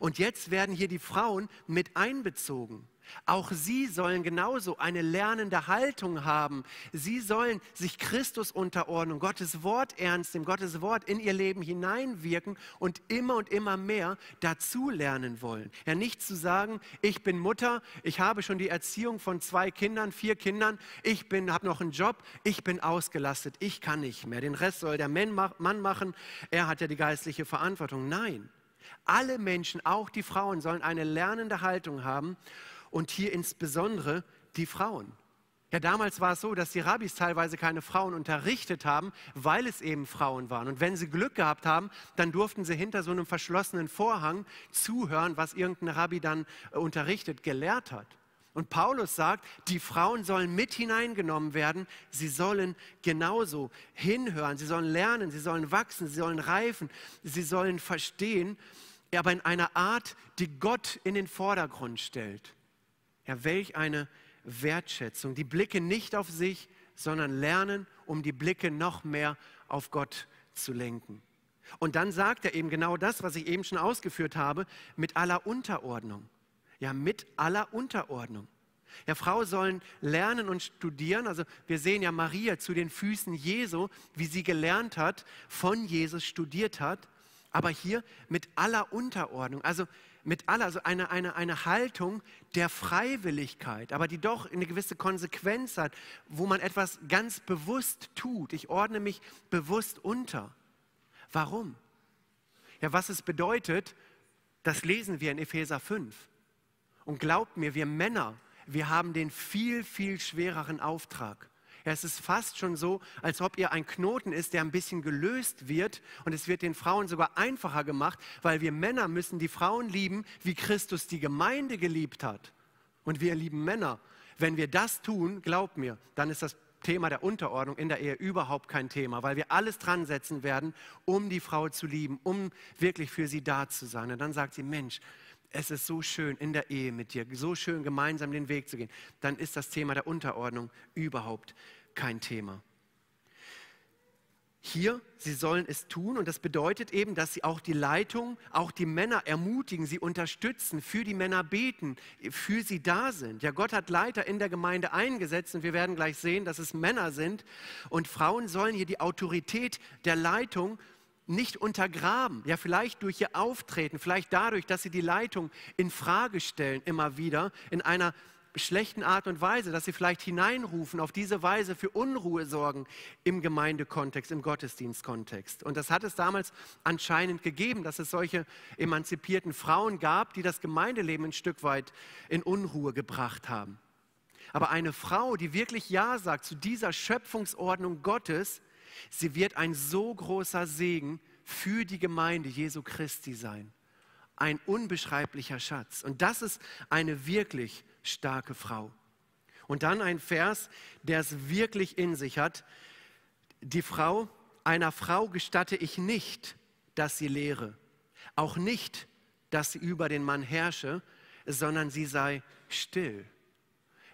Und jetzt werden hier die Frauen mit einbezogen. Auch sie sollen genauso eine lernende Haltung haben. Sie sollen sich Christus unterordnen, Gottes Wort ernst nehmen, Gottes Wort in ihr Leben hineinwirken und immer und immer mehr dazu lernen wollen. Ja, nicht zu sagen, ich bin Mutter, ich habe schon die Erziehung von zwei Kindern, vier Kindern, ich habe noch einen Job, ich bin ausgelastet, ich kann nicht mehr. Den Rest soll der Mann machen, er hat ja die geistliche Verantwortung. Nein, alle Menschen, auch die Frauen, sollen eine lernende Haltung haben und hier insbesondere die Frauen. Ja, damals war es so, dass die Rabbis teilweise keine Frauen unterrichtet haben, weil es eben Frauen waren. Und wenn sie Glück gehabt haben, dann durften sie hinter so einem verschlossenen Vorhang zuhören, was irgendein Rabbi dann äh, unterrichtet, gelehrt hat. Und Paulus sagt, die Frauen sollen mit hineingenommen werden, sie sollen genauso hinhören, sie sollen lernen, sie sollen wachsen, sie sollen reifen, sie sollen verstehen, aber in einer Art, die Gott in den Vordergrund stellt. Ja, welch eine Wertschätzung. Die Blicke nicht auf sich, sondern lernen, um die Blicke noch mehr auf Gott zu lenken. Und dann sagt er eben genau das, was ich eben schon ausgeführt habe, mit aller Unterordnung. Ja, mit aller Unterordnung. Ja, Frauen sollen lernen und studieren. Also wir sehen ja Maria zu den Füßen Jesu, wie sie gelernt hat, von Jesus studiert hat. Aber hier mit aller Unterordnung. Also mit aller, also eine, eine, eine Haltung der Freiwilligkeit, aber die doch eine gewisse Konsequenz hat, wo man etwas ganz bewusst tut. Ich ordne mich bewusst unter. Warum? Ja, was es bedeutet, das lesen wir in Epheser 5. Und glaubt mir, wir Männer, wir haben den viel, viel schwereren Auftrag. Ja, es ist fast schon so, als ob ihr ein Knoten ist, der ein bisschen gelöst wird und es wird den Frauen sogar einfacher gemacht, weil wir Männer müssen die Frauen lieben, wie Christus die Gemeinde geliebt hat. Und wir lieben Männer. Wenn wir das tun, glaubt mir, dann ist das Thema der Unterordnung in der Ehe überhaupt kein Thema, weil wir alles dran setzen werden, um die Frau zu lieben, um wirklich für sie da zu sein. Und dann sagt sie, Mensch, es ist so schön in der Ehe mit dir, so schön gemeinsam den Weg zu gehen, dann ist das Thema der Unterordnung überhaupt kein Thema. Hier, sie sollen es tun und das bedeutet eben, dass sie auch die Leitung, auch die Männer ermutigen, sie unterstützen, für die Männer beten, für sie da sind. Ja, Gott hat Leiter in der Gemeinde eingesetzt und wir werden gleich sehen, dass es Männer sind und Frauen sollen hier die Autorität der Leitung nicht untergraben, ja vielleicht durch ihr Auftreten, vielleicht dadurch, dass sie die Leitung in Frage stellen immer wieder in einer schlechten Art und Weise, dass sie vielleicht hineinrufen, auf diese Weise für Unruhe sorgen im Gemeindekontext, im Gottesdienstkontext. Und das hat es damals anscheinend gegeben, dass es solche emanzipierten Frauen gab, die das Gemeindeleben ein Stück weit in Unruhe gebracht haben. Aber eine Frau, die wirklich Ja sagt zu dieser Schöpfungsordnung Gottes, Sie wird ein so großer Segen für die Gemeinde Jesu Christi sein. ein unbeschreiblicher Schatz. Und das ist eine wirklich starke Frau. Und dann ein Vers, der es wirklich in sich hat. Die Frau, einer Frau gestatte ich nicht, dass sie lehre, auch nicht, dass sie über den Mann herrsche, sondern sie sei still.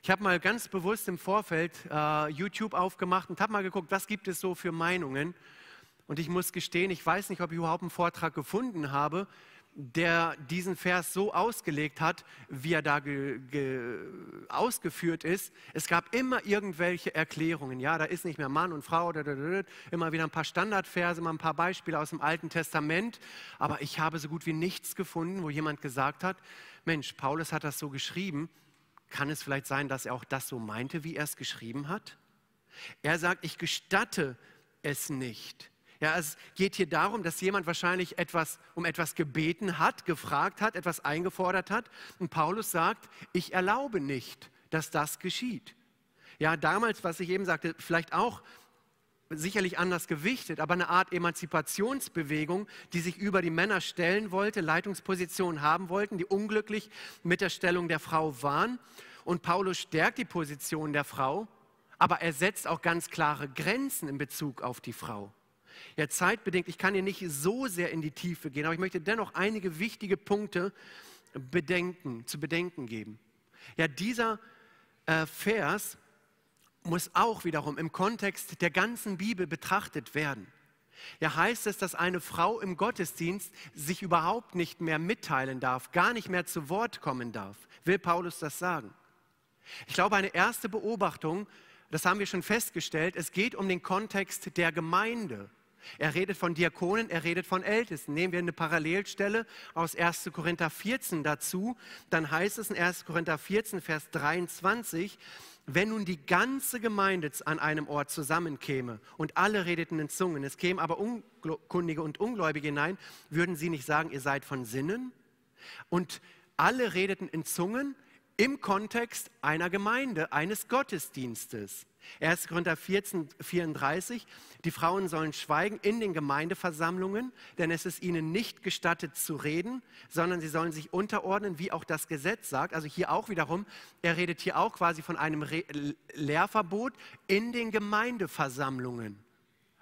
Ich habe mal ganz bewusst im Vorfeld äh, YouTube aufgemacht und habe mal geguckt, was gibt es so für Meinungen. Und ich muss gestehen, ich weiß nicht, ob ich überhaupt einen Vortrag gefunden habe, der diesen Vers so ausgelegt hat, wie er da ge, ge, ausgeführt ist. Es gab immer irgendwelche Erklärungen. Ja, da ist nicht mehr Mann und Frau, immer wieder ein paar Standardverse, immer ein paar Beispiele aus dem Alten Testament. Aber ich habe so gut wie nichts gefunden, wo jemand gesagt hat, Mensch, Paulus hat das so geschrieben. Kann es vielleicht sein, dass er auch das so meinte, wie er es geschrieben hat? Er sagt, ich gestatte es nicht. Ja, es geht hier darum, dass jemand wahrscheinlich etwas, um etwas gebeten hat, gefragt hat, etwas eingefordert hat. Und Paulus sagt, ich erlaube nicht, dass das geschieht. Ja, damals, was ich eben sagte, vielleicht auch sicherlich anders gewichtet, aber eine Art Emanzipationsbewegung, die sich über die Männer stellen wollte, Leitungspositionen haben wollten, die unglücklich mit der Stellung der Frau waren. Und Paulus stärkt die Position der Frau, aber er setzt auch ganz klare Grenzen in Bezug auf die Frau. Ja, zeitbedingt, ich kann hier nicht so sehr in die Tiefe gehen, aber ich möchte dennoch einige wichtige Punkte bedenken, zu bedenken geben. Ja, dieser äh, Vers muss auch wiederum im Kontext der ganzen Bibel betrachtet werden. Ja, heißt es, dass eine Frau im Gottesdienst sich überhaupt nicht mehr mitteilen darf, gar nicht mehr zu Wort kommen darf? Will Paulus das sagen? Ich glaube, eine erste Beobachtung, das haben wir schon festgestellt, es geht um den Kontext der Gemeinde. Er redet von Diakonen, er redet von Ältesten. Nehmen wir eine Parallelstelle aus 1. Korinther 14 dazu, dann heißt es in 1. Korinther 14, Vers 23, wenn nun die ganze Gemeinde an einem Ort zusammenkäme und alle redeten in Zungen, es kämen aber Unkundige und Ungläubige hinein, würden sie nicht sagen, ihr seid von Sinnen? Und alle redeten in Zungen im Kontext einer Gemeinde, eines Gottesdienstes. 1. Korinther 14, 34, die Frauen sollen schweigen in den Gemeindeversammlungen, denn es ist ihnen nicht gestattet zu reden, sondern sie sollen sich unterordnen, wie auch das Gesetz sagt. Also hier auch wiederum, er redet hier auch quasi von einem Re Lehrverbot in den Gemeindeversammlungen.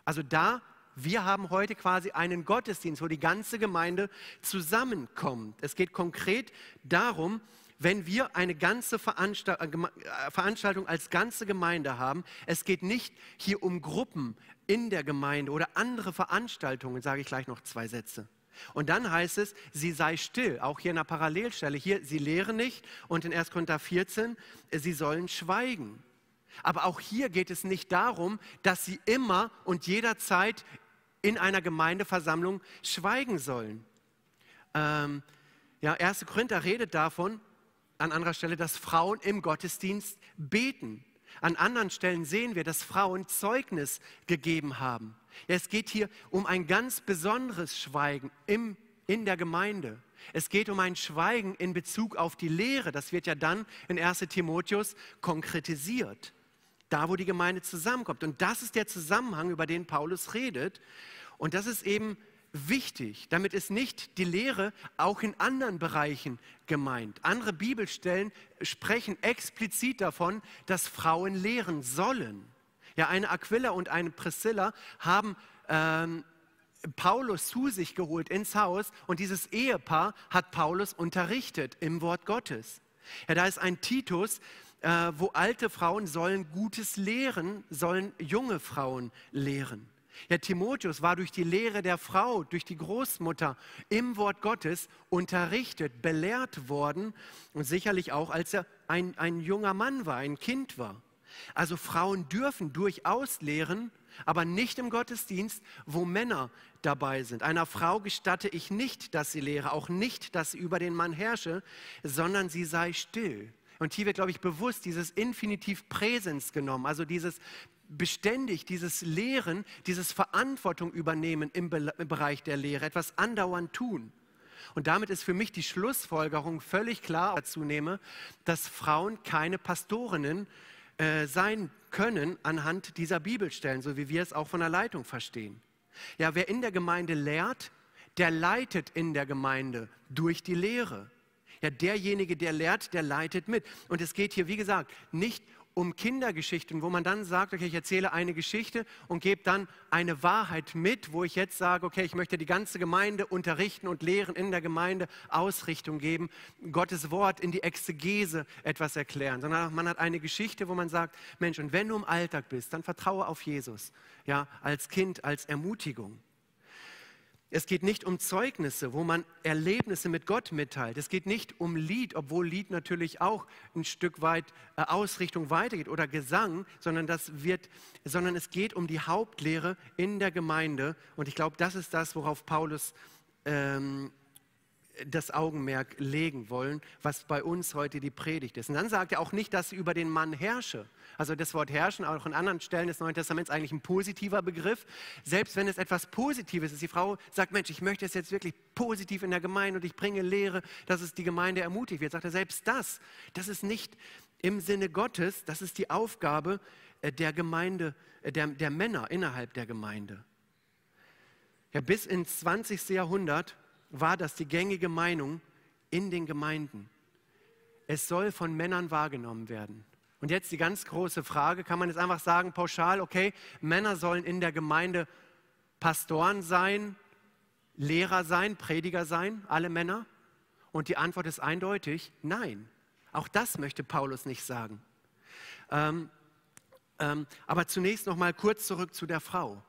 Also da, wir haben heute quasi einen Gottesdienst, wo die ganze Gemeinde zusammenkommt. Es geht konkret darum, wenn wir eine ganze äh, äh, Veranstaltung als ganze Gemeinde haben, es geht nicht hier um Gruppen in der Gemeinde oder andere Veranstaltungen, sage ich gleich noch zwei Sätze. Und dann heißt es, sie sei still, auch hier in der Parallelstelle. Hier, sie lehren nicht und in 1. Korinther 14, sie sollen schweigen. Aber auch hier geht es nicht darum, dass sie immer und jederzeit in einer Gemeindeversammlung schweigen sollen. Ähm, ja, 1. Korinther redet davon, an anderer Stelle, dass Frauen im Gottesdienst beten. An anderen Stellen sehen wir, dass Frauen Zeugnis gegeben haben. Es geht hier um ein ganz besonderes Schweigen im, in der Gemeinde. Es geht um ein Schweigen in Bezug auf die Lehre. Das wird ja dann in 1 Timotheus konkretisiert. Da, wo die Gemeinde zusammenkommt. Und das ist der Zusammenhang, über den Paulus redet. Und das ist eben wichtig. Damit ist nicht die Lehre auch in anderen Bereichen gemeint. Andere Bibelstellen sprechen explizit davon, dass Frauen lehren sollen. Ja, eine Aquila und eine Priscilla haben ähm, Paulus zu sich geholt ins Haus und dieses Ehepaar hat Paulus unterrichtet im Wort Gottes. Ja, da ist ein Titus, äh, wo alte Frauen sollen Gutes lehren, sollen junge Frauen lehren. Ja, Timotheus war durch die Lehre der Frau, durch die Großmutter im Wort Gottes unterrichtet, belehrt worden und sicherlich auch, als er ein, ein junger Mann war, ein Kind war. Also Frauen dürfen durchaus lehren, aber nicht im Gottesdienst, wo Männer dabei sind. Einer Frau gestatte ich nicht, dass sie lehre, auch nicht, dass sie über den Mann herrsche, sondern sie sei still. Und hier wird, glaube ich, bewusst dieses Infinitiv Präsens genommen, also dieses beständig dieses Lehren, dieses Verantwortung übernehmen im, Be im Bereich der Lehre, etwas andauernd tun. Und damit ist für mich die Schlussfolgerung völlig klar dazu nehme, dass Frauen keine Pastorinnen äh, sein können anhand dieser Bibelstellen, so wie wir es auch von der Leitung verstehen. Ja, wer in der Gemeinde lehrt, der leitet in der Gemeinde durch die Lehre. Ja, derjenige, der lehrt, der leitet mit. Und es geht hier, wie gesagt, nicht um Kindergeschichten, wo man dann sagt, okay, ich erzähle eine Geschichte und gebe dann eine Wahrheit mit, wo ich jetzt sage, okay, ich möchte die ganze Gemeinde unterrichten und lehren, in der Gemeinde Ausrichtung geben, Gottes Wort in die Exegese etwas erklären, sondern man hat eine Geschichte, wo man sagt, Mensch, und wenn du im Alltag bist, dann vertraue auf Jesus, ja, als Kind, als Ermutigung. Es geht nicht um Zeugnisse, wo man Erlebnisse mit Gott mitteilt. Es geht nicht um Lied, obwohl Lied natürlich auch ein Stück weit äh, Ausrichtung weitergeht oder Gesang, sondern das wird, sondern es geht um die Hauptlehre in der Gemeinde. Und ich glaube, das ist das, worauf Paulus ähm, das Augenmerk legen wollen, was bei uns heute die Predigt ist. Und dann sagt er auch nicht, dass über den Mann herrsche. Also das Wort herrschen, auch in anderen Stellen des Neuen Testaments, eigentlich ein positiver Begriff. Selbst wenn es etwas Positives ist, die Frau sagt, Mensch, ich möchte es jetzt wirklich positiv in der Gemeinde und ich bringe Lehre, dass es die Gemeinde ermutigt wird. Sagt er, selbst das, das ist nicht im Sinne Gottes, das ist die Aufgabe äh, der Gemeinde, äh, der, der Männer innerhalb der Gemeinde. Ja, bis ins 20. Jahrhundert war das die gängige Meinung in den Gemeinden. Es soll von Männern wahrgenommen werden. Und jetzt die ganz große Frage, kann man jetzt einfach sagen, pauschal, okay, Männer sollen in der Gemeinde Pastoren sein, Lehrer sein, Prediger sein, alle Männer? Und die Antwort ist eindeutig, nein. Auch das möchte Paulus nicht sagen. Ähm, ähm, aber zunächst noch mal kurz zurück zu der Frau.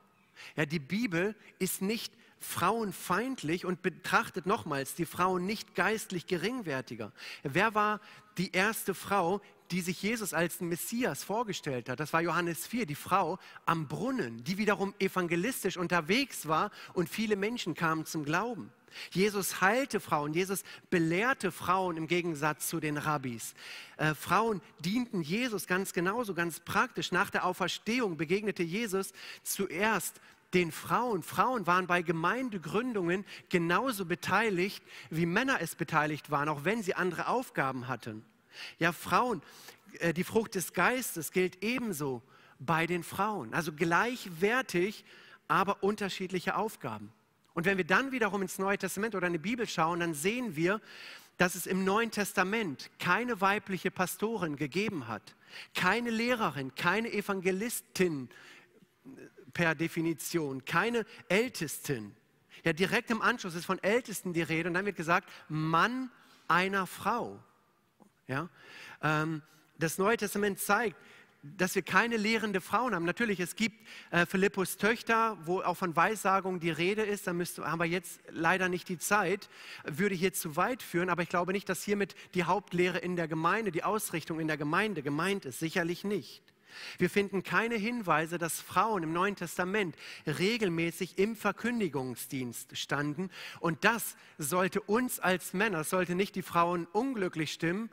Ja, die Bibel ist nicht frauenfeindlich und betrachtet nochmals die Frauen nicht geistlich geringwertiger. Wer war die erste Frau, die sich Jesus als Messias vorgestellt hat? Das war Johannes 4, die Frau am Brunnen, die wiederum evangelistisch unterwegs war und viele Menschen kamen zum Glauben. Jesus heilte Frauen, Jesus belehrte Frauen im Gegensatz zu den Rabbis. Äh, Frauen dienten Jesus ganz genauso, ganz praktisch. Nach der Auferstehung begegnete Jesus zuerst den Frauen. Frauen waren bei Gemeindegründungen genauso beteiligt, wie Männer es beteiligt waren, auch wenn sie andere Aufgaben hatten. Ja, Frauen, äh, die Frucht des Geistes gilt ebenso bei den Frauen. Also gleichwertig, aber unterschiedliche Aufgaben. Und wenn wir dann wiederum ins Neue Testament oder in die Bibel schauen, dann sehen wir, dass es im Neuen Testament keine weibliche Pastorin gegeben hat, keine Lehrerin, keine Evangelistin per Definition, keine Ältesten. Ja, direkt im Anschluss ist von Ältesten die Rede und dann wird gesagt, Mann einer Frau. Ja? Ähm, das Neue Testament zeigt, dass wir keine lehrende Frauen haben. Natürlich, es gibt äh, Philippus Töchter, wo auch von Weissagung die Rede ist. Da müsste, haben wir jetzt leider nicht die Zeit, würde hier zu weit führen. Aber ich glaube nicht, dass hiermit die Hauptlehre in der Gemeinde, die Ausrichtung in der Gemeinde gemeint ist. Sicherlich nicht. Wir finden keine Hinweise, dass Frauen im Neuen Testament regelmäßig im Verkündigungsdienst standen. Und das sollte uns als Männer, sollte nicht die Frauen unglücklich stimmen,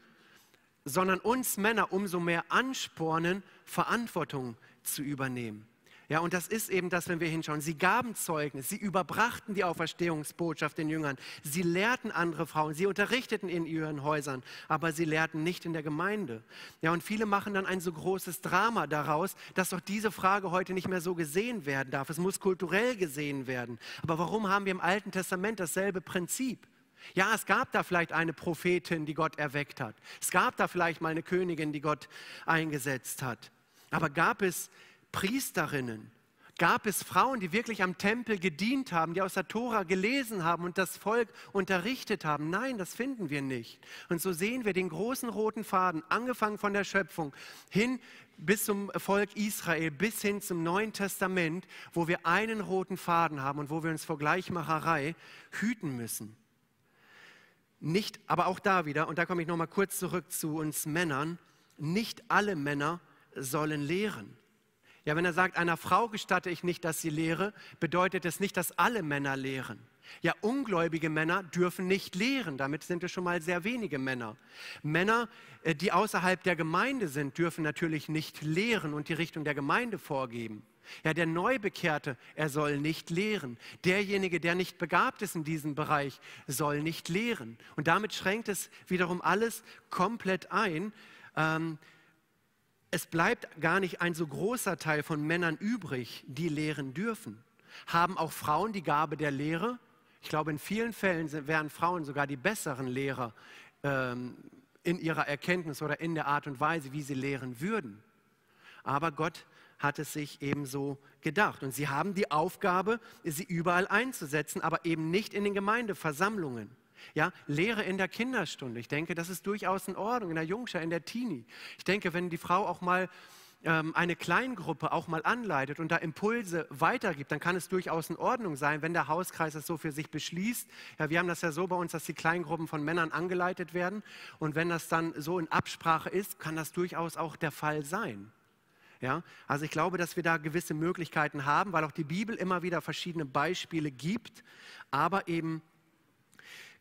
sondern uns Männer umso mehr anspornen, Verantwortung zu übernehmen. Ja, und das ist eben das, wenn wir hinschauen. Sie gaben Zeugnis, sie überbrachten die Auferstehungsbotschaft den Jüngern, sie lehrten andere Frauen, sie unterrichteten in ihren Häusern, aber sie lehrten nicht in der Gemeinde. Ja, und viele machen dann ein so großes Drama daraus, dass doch diese Frage heute nicht mehr so gesehen werden darf. Es muss kulturell gesehen werden. Aber warum haben wir im Alten Testament dasselbe Prinzip? Ja, es gab da vielleicht eine Prophetin, die Gott erweckt hat. Es gab da vielleicht mal eine Königin, die Gott eingesetzt hat. Aber gab es Priesterinnen? Gab es Frauen, die wirklich am Tempel gedient haben, die aus der Tora gelesen haben und das Volk unterrichtet haben? Nein, das finden wir nicht. Und so sehen wir den großen roten Faden, angefangen von der Schöpfung hin bis zum Volk Israel, bis hin zum Neuen Testament, wo wir einen roten Faden haben und wo wir uns vor Gleichmacherei hüten müssen. Nicht, aber auch da wieder, und da komme ich nochmal kurz zurück zu uns Männern, nicht alle Männer sollen lehren. Ja, wenn er sagt, einer Frau gestatte ich nicht, dass sie lehre, bedeutet es nicht, dass alle Männer lehren. Ja, ungläubige Männer dürfen nicht lehren. Damit sind es schon mal sehr wenige Männer. Männer, äh, die außerhalb der Gemeinde sind, dürfen natürlich nicht lehren und die Richtung der Gemeinde vorgeben. Ja, der Neubekehrte, er soll nicht lehren. Derjenige, der nicht begabt ist in diesem Bereich, soll nicht lehren. Und damit schränkt es wiederum alles komplett ein. Ähm, es bleibt gar nicht ein so großer Teil von Männern übrig, die lehren dürfen. Haben auch Frauen die Gabe der Lehre? Ich glaube, in vielen Fällen wären Frauen sogar die besseren Lehrer ähm, in ihrer Erkenntnis oder in der Art und Weise, wie sie lehren würden. Aber Gott hat es sich ebenso gedacht. Und sie haben die Aufgabe, sie überall einzusetzen, aber eben nicht in den Gemeindeversammlungen. Ja, Lehre in der Kinderstunde. Ich denke, das ist durchaus in Ordnung, in der Jungschar, in der Teenie. Ich denke, wenn die Frau auch mal ähm, eine Kleingruppe auch mal anleitet und da Impulse weitergibt, dann kann es durchaus in Ordnung sein, wenn der Hauskreis es so für sich beschließt. Ja, wir haben das ja so bei uns, dass die Kleingruppen von Männern angeleitet werden. Und wenn das dann so in Absprache ist, kann das durchaus auch der Fall sein. Ja, also ich glaube, dass wir da gewisse Möglichkeiten haben, weil auch die Bibel immer wieder verschiedene Beispiele gibt, aber eben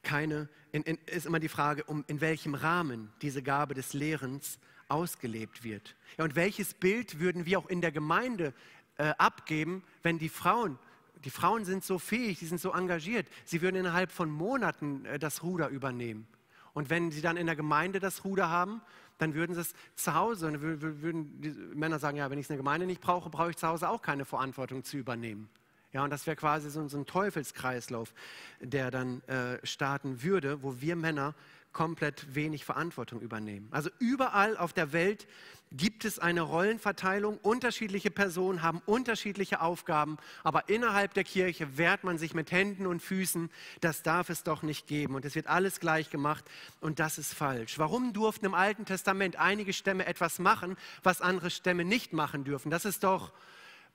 keine, in, in, ist immer die Frage, um, in welchem Rahmen diese Gabe des Lehrens ausgelebt wird. Ja, und welches Bild würden wir auch in der Gemeinde äh, abgeben, wenn die Frauen, die Frauen sind so fähig, die sind so engagiert, sie würden innerhalb von Monaten äh, das Ruder übernehmen. Und wenn sie dann in der Gemeinde das Ruder haben, dann würden sie es zu Hause, und würden die Männer sagen, ja, wenn ich es in der Gemeinde nicht brauche, brauche ich zu Hause auch keine Verantwortung zu übernehmen. Ja, und das wäre quasi so, ein Teufelskreislauf, der dann äh, starten würde, wo wir Männer komplett wenig Verantwortung übernehmen. Also überall auf der Welt gibt es eine Rollenverteilung. Unterschiedliche Personen haben unterschiedliche Aufgaben, aber innerhalb der Kirche wehrt man sich mit Händen und Füßen. Das darf es doch nicht geben. Und es wird alles gleich gemacht und das ist falsch. Warum durften im Alten Testament einige Stämme etwas machen, was andere Stämme nicht machen dürfen? Das ist doch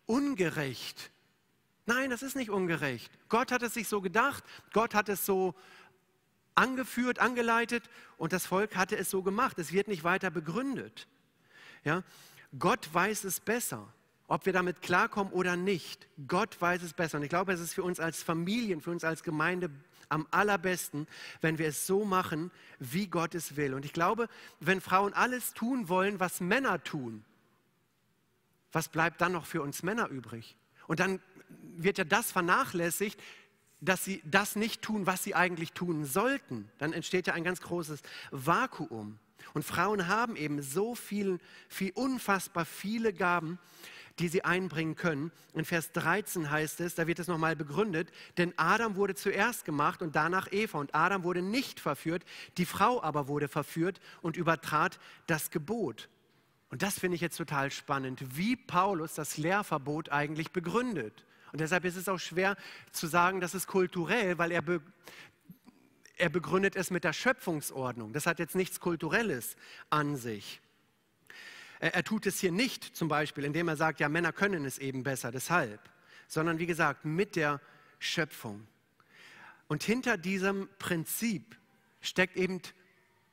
ungerecht. Nein, das ist nicht ungerecht. Gott hat es sich so gedacht, Gott hat es so angeführt, angeleitet und das Volk hatte es so gemacht. Es wird nicht weiter begründet. Ja? Gott weiß es besser, ob wir damit klarkommen oder nicht. Gott weiß es besser. Und ich glaube, es ist für uns als Familien, für uns als Gemeinde am allerbesten, wenn wir es so machen, wie Gott es will. Und ich glaube, wenn Frauen alles tun wollen, was Männer tun, was bleibt dann noch für uns Männer übrig? Und dann wird ja das vernachlässigt, dass sie das nicht tun, was sie eigentlich tun sollten, dann entsteht ja ein ganz großes Vakuum. Und Frauen haben eben so viel, viel unfassbar viele Gaben, die sie einbringen können. In Vers 13 heißt es, da wird es nochmal begründet, denn Adam wurde zuerst gemacht und danach Eva. Und Adam wurde nicht verführt, die Frau aber wurde verführt und übertrat das Gebot. Und das finde ich jetzt total spannend, wie Paulus das Lehrverbot eigentlich begründet. Und deshalb ist es auch schwer zu sagen, das ist kulturell, weil er, be er begründet es mit der Schöpfungsordnung. Das hat jetzt nichts Kulturelles an sich. Er, er tut es hier nicht zum Beispiel, indem er sagt, ja, Männer können es eben besser, deshalb, sondern wie gesagt, mit der Schöpfung. Und hinter diesem Prinzip steckt eben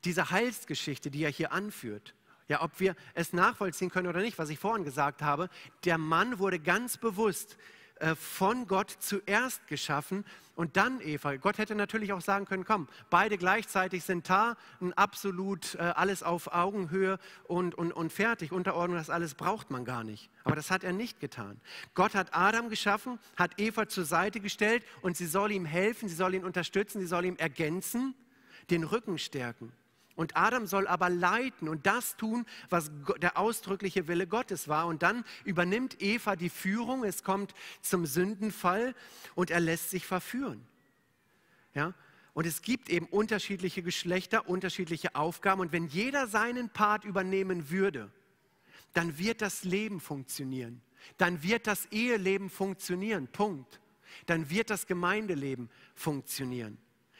diese Heilsgeschichte, die er hier anführt. Ja, ob wir es nachvollziehen können oder nicht, was ich vorhin gesagt habe, der Mann wurde ganz bewusst äh, von Gott zuerst geschaffen und dann Eva. Gott hätte natürlich auch sagen können, komm, beide gleichzeitig sind da, absolut äh, alles auf Augenhöhe und, und, und fertig. Unterordnung, das alles braucht man gar nicht. Aber das hat er nicht getan. Gott hat Adam geschaffen, hat Eva zur Seite gestellt und sie soll ihm helfen, sie soll ihn unterstützen, sie soll ihm ergänzen, den Rücken stärken. Und Adam soll aber leiten und das tun, was der ausdrückliche Wille Gottes war. Und dann übernimmt Eva die Führung, es kommt zum Sündenfall und er lässt sich verführen. Ja? Und es gibt eben unterschiedliche Geschlechter, unterschiedliche Aufgaben. Und wenn jeder seinen Part übernehmen würde, dann wird das Leben funktionieren. Dann wird das Eheleben funktionieren. Punkt. Dann wird das Gemeindeleben funktionieren.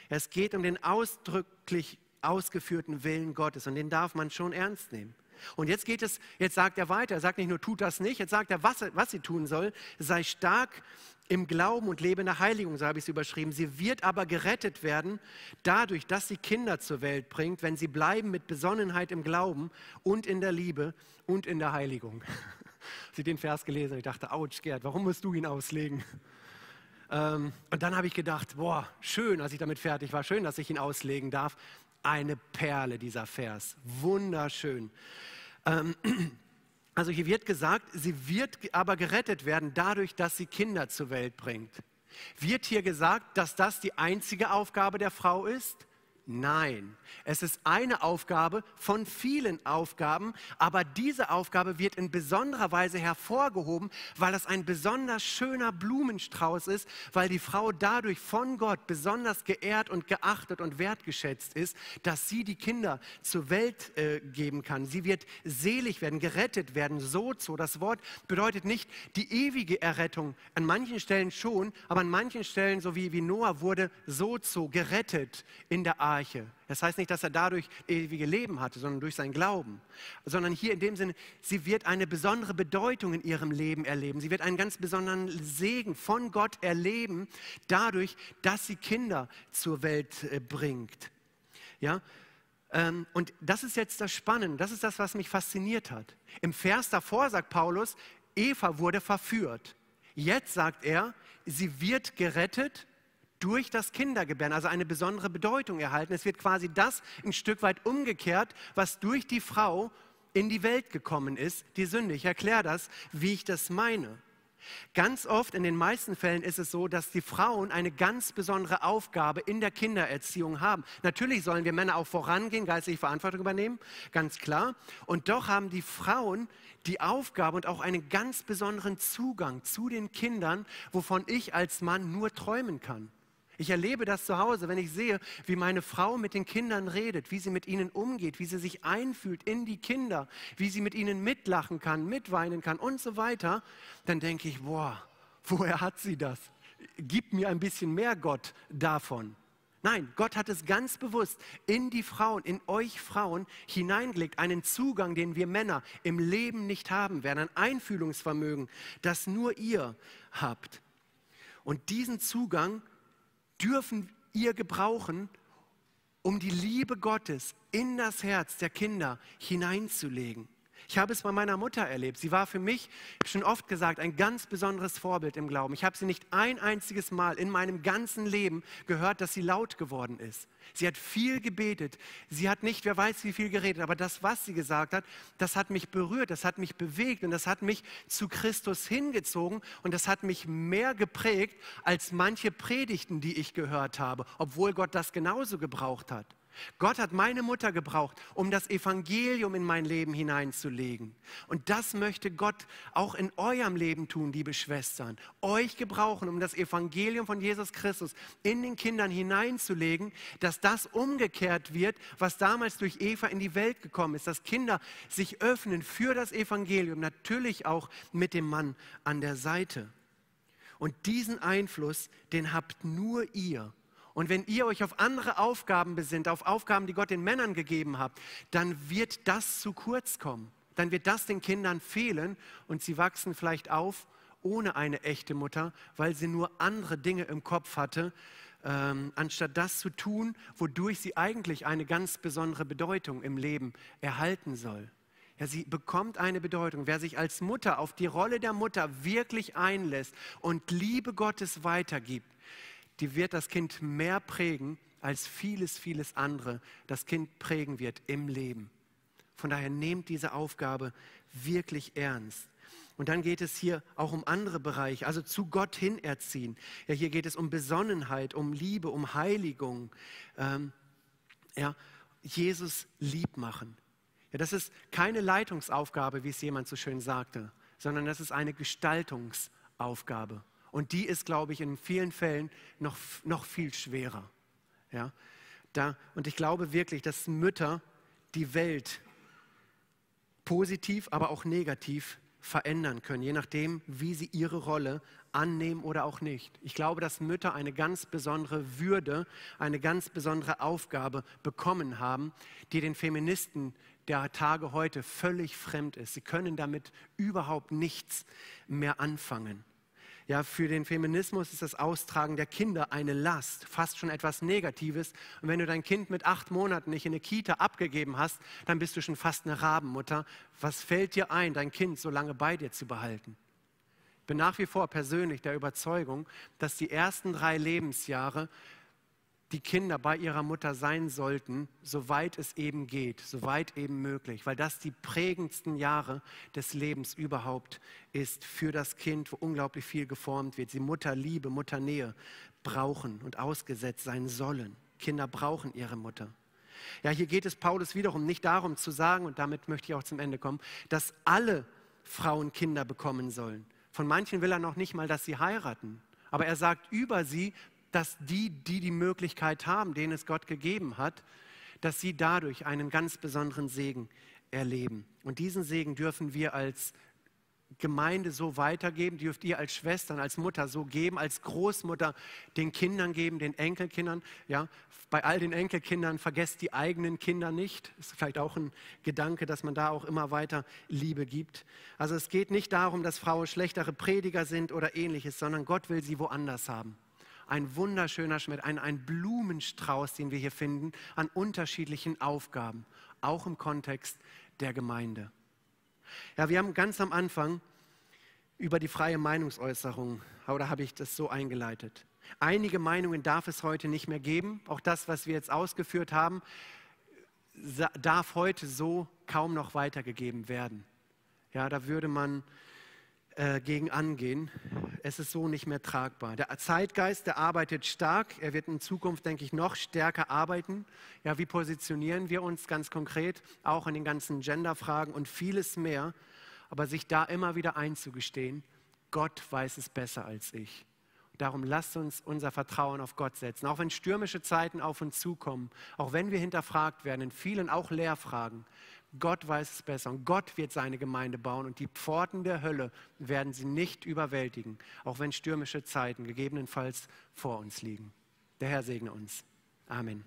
Es geht um den ausdrücklich ausgeführten Willen Gottes und den darf man schon ernst nehmen. Und jetzt geht es, jetzt sagt er weiter, er sagt nicht nur, tut das nicht, jetzt sagt er, was, was sie tun soll, sei stark im Glauben und lebe nach Heiligung, so habe ich es überschrieben. Sie wird aber gerettet werden dadurch, dass sie Kinder zur Welt bringt, wenn sie bleiben mit Besonnenheit im Glauben und in der Liebe und in der Heiligung. Sie den Vers gelesen und ich dachte, ouch, Gerd, warum musst du ihn auslegen? Ähm, und dann habe ich gedacht, boah, schön, als ich damit fertig war, schön, dass ich ihn auslegen darf eine Perle, dieser Vers. Wunderschön. Ähm, also hier wird gesagt, sie wird aber gerettet werden dadurch, dass sie Kinder zur Welt bringt. Wird hier gesagt, dass das die einzige Aufgabe der Frau ist? Nein, es ist eine Aufgabe von vielen Aufgaben, aber diese Aufgabe wird in besonderer Weise hervorgehoben, weil das ein besonders schöner Blumenstrauß ist, weil die Frau dadurch von Gott besonders geehrt und geachtet und wertgeschätzt ist, dass sie die Kinder zur Welt äh, geben kann. Sie wird selig werden, gerettet werden, so zu. Das Wort bedeutet nicht die ewige Errettung, an manchen Stellen schon, aber an manchen Stellen, so wie, wie Noah wurde, so zu, gerettet in der Arche Arche. Das heißt nicht, dass er dadurch ewige Leben hatte, sondern durch seinen Glauben. Sondern hier in dem Sinne, sie wird eine besondere Bedeutung in ihrem Leben erleben. Sie wird einen ganz besonderen Segen von Gott erleben, dadurch, dass sie Kinder zur Welt äh, bringt. Ja? Ähm, und das ist jetzt das Spannende, das ist das, was mich fasziniert hat. Im Vers davor sagt Paulus, Eva wurde verführt. Jetzt sagt er, sie wird gerettet durch das Kindergebären, also eine besondere Bedeutung erhalten. Es wird quasi das ein Stück weit umgekehrt, was durch die Frau in die Welt gekommen ist, die Sünde. Ich erkläre das, wie ich das meine. Ganz oft, in den meisten Fällen ist es so, dass die Frauen eine ganz besondere Aufgabe in der Kindererziehung haben. Natürlich sollen wir Männer auch vorangehen, geistliche Verantwortung übernehmen, ganz klar. Und doch haben die Frauen die Aufgabe und auch einen ganz besonderen Zugang zu den Kindern, wovon ich als Mann nur träumen kann. Ich erlebe das zu Hause, wenn ich sehe, wie meine Frau mit den Kindern redet, wie sie mit ihnen umgeht, wie sie sich einfühlt in die Kinder, wie sie mit ihnen mitlachen kann, mitweinen kann und so weiter, dann denke ich, boah, woher hat sie das? Gib mir ein bisschen mehr Gott davon. Nein, Gott hat es ganz bewusst in die Frauen, in euch Frauen hineingelegt, einen Zugang, den wir Männer im Leben nicht haben werden, ein Einfühlungsvermögen, das nur ihr habt. Und diesen Zugang dürfen ihr gebrauchen, um die Liebe Gottes in das Herz der Kinder hineinzulegen. Ich habe es bei meiner Mutter erlebt. Sie war für mich, schon oft gesagt, ein ganz besonderes Vorbild im Glauben. Ich habe sie nicht ein einziges Mal in meinem ganzen Leben gehört, dass sie laut geworden ist. Sie hat viel gebetet. Sie hat nicht, wer weiß, wie viel geredet. Aber das, was sie gesagt hat, das hat mich berührt, das hat mich bewegt und das hat mich zu Christus hingezogen und das hat mich mehr geprägt als manche Predigten, die ich gehört habe, obwohl Gott das genauso gebraucht hat. Gott hat meine Mutter gebraucht, um das Evangelium in mein Leben hineinzulegen. Und das möchte Gott auch in eurem Leben tun, liebe Schwestern. Euch gebrauchen, um das Evangelium von Jesus Christus in den Kindern hineinzulegen, dass das umgekehrt wird, was damals durch Eva in die Welt gekommen ist. Dass Kinder sich öffnen für das Evangelium, natürlich auch mit dem Mann an der Seite. Und diesen Einfluss, den habt nur ihr und wenn ihr euch auf andere Aufgaben besinnt, auf Aufgaben, die Gott den Männern gegeben hat, dann wird das zu kurz kommen. Dann wird das den Kindern fehlen und sie wachsen vielleicht auf ohne eine echte Mutter, weil sie nur andere Dinge im Kopf hatte, ähm, anstatt das zu tun, wodurch sie eigentlich eine ganz besondere Bedeutung im Leben erhalten soll. Ja, sie bekommt eine Bedeutung. Wer sich als Mutter auf die Rolle der Mutter wirklich einlässt und Liebe Gottes weitergibt, die wird das Kind mehr prägen, als vieles, vieles andere das Kind prägen wird im Leben. Von daher nehmt diese Aufgabe wirklich ernst. Und dann geht es hier auch um andere Bereiche, also zu Gott hin erziehen. Ja, hier geht es um Besonnenheit, um Liebe, um Heiligung. Ähm, ja, Jesus lieb machen. Ja, das ist keine Leitungsaufgabe, wie es jemand so schön sagte, sondern das ist eine Gestaltungsaufgabe. Und die ist, glaube ich, in vielen Fällen noch, noch viel schwerer. Ja? Da, und ich glaube wirklich, dass Mütter die Welt positiv, aber auch negativ verändern können, je nachdem, wie sie ihre Rolle annehmen oder auch nicht. Ich glaube, dass Mütter eine ganz besondere Würde, eine ganz besondere Aufgabe bekommen haben, die den Feministen der Tage heute völlig fremd ist. Sie können damit überhaupt nichts mehr anfangen. Ja, für den Feminismus ist das Austragen der Kinder eine Last, fast schon etwas Negatives. Und wenn du dein Kind mit acht Monaten nicht in eine Kita abgegeben hast, dann bist du schon fast eine Rabenmutter. Was fällt dir ein, dein Kind so lange bei dir zu behalten? Ich bin nach wie vor persönlich der Überzeugung, dass die ersten drei Lebensjahre die Kinder bei ihrer Mutter sein sollten, soweit es eben geht, soweit eben möglich, weil das die prägendsten Jahre des Lebens überhaupt ist für das Kind, wo unglaublich viel geformt wird. Sie Mutterliebe, Mutternähe brauchen und ausgesetzt sein sollen. Kinder brauchen ihre Mutter. Ja, hier geht es Paulus wiederum nicht darum zu sagen, und damit möchte ich auch zum Ende kommen, dass alle Frauen Kinder bekommen sollen. Von manchen will er noch nicht mal, dass sie heiraten. Aber er sagt über sie, dass die, die die Möglichkeit haben, denen es Gott gegeben hat, dass sie dadurch einen ganz besonderen Segen erleben. Und diesen Segen dürfen wir als Gemeinde so weitergeben, dürft ihr als Schwestern, als Mutter so geben, als Großmutter den Kindern geben, den Enkelkindern. Ja, bei all den Enkelkindern vergesst die eigenen Kinder nicht. Ist vielleicht auch ein Gedanke, dass man da auch immer weiter Liebe gibt. Also es geht nicht darum, dass Frauen schlechtere Prediger sind oder ähnliches, sondern Gott will sie woanders haben. Ein wunderschöner Schmidt, ein, ein Blumenstrauß, den wir hier finden, an unterschiedlichen Aufgaben, auch im Kontext der Gemeinde. Ja, wir haben ganz am Anfang über die freie Meinungsäußerung, oder habe ich das so eingeleitet? Einige Meinungen darf es heute nicht mehr geben. Auch das, was wir jetzt ausgeführt haben, darf heute so kaum noch weitergegeben werden. Ja, da würde man äh, gegen angehen. Es ist so nicht mehr tragbar. Der Zeitgeist, der arbeitet stark. Er wird in Zukunft, denke ich, noch stärker arbeiten. Ja, wie positionieren wir uns ganz konkret, auch in den ganzen Genderfragen und vieles mehr. Aber sich da immer wieder einzugestehen, Gott weiß es besser als ich. Darum lasst uns unser Vertrauen auf Gott setzen. Auch wenn stürmische Zeiten auf uns zukommen, auch wenn wir hinterfragt werden, in vielen auch Lehrfragen, Gott weiß es besser und Gott wird seine Gemeinde bauen und die Pforten der Hölle werden sie nicht überwältigen, auch wenn stürmische Zeiten gegebenenfalls vor uns liegen. Der Herr segne uns. Amen.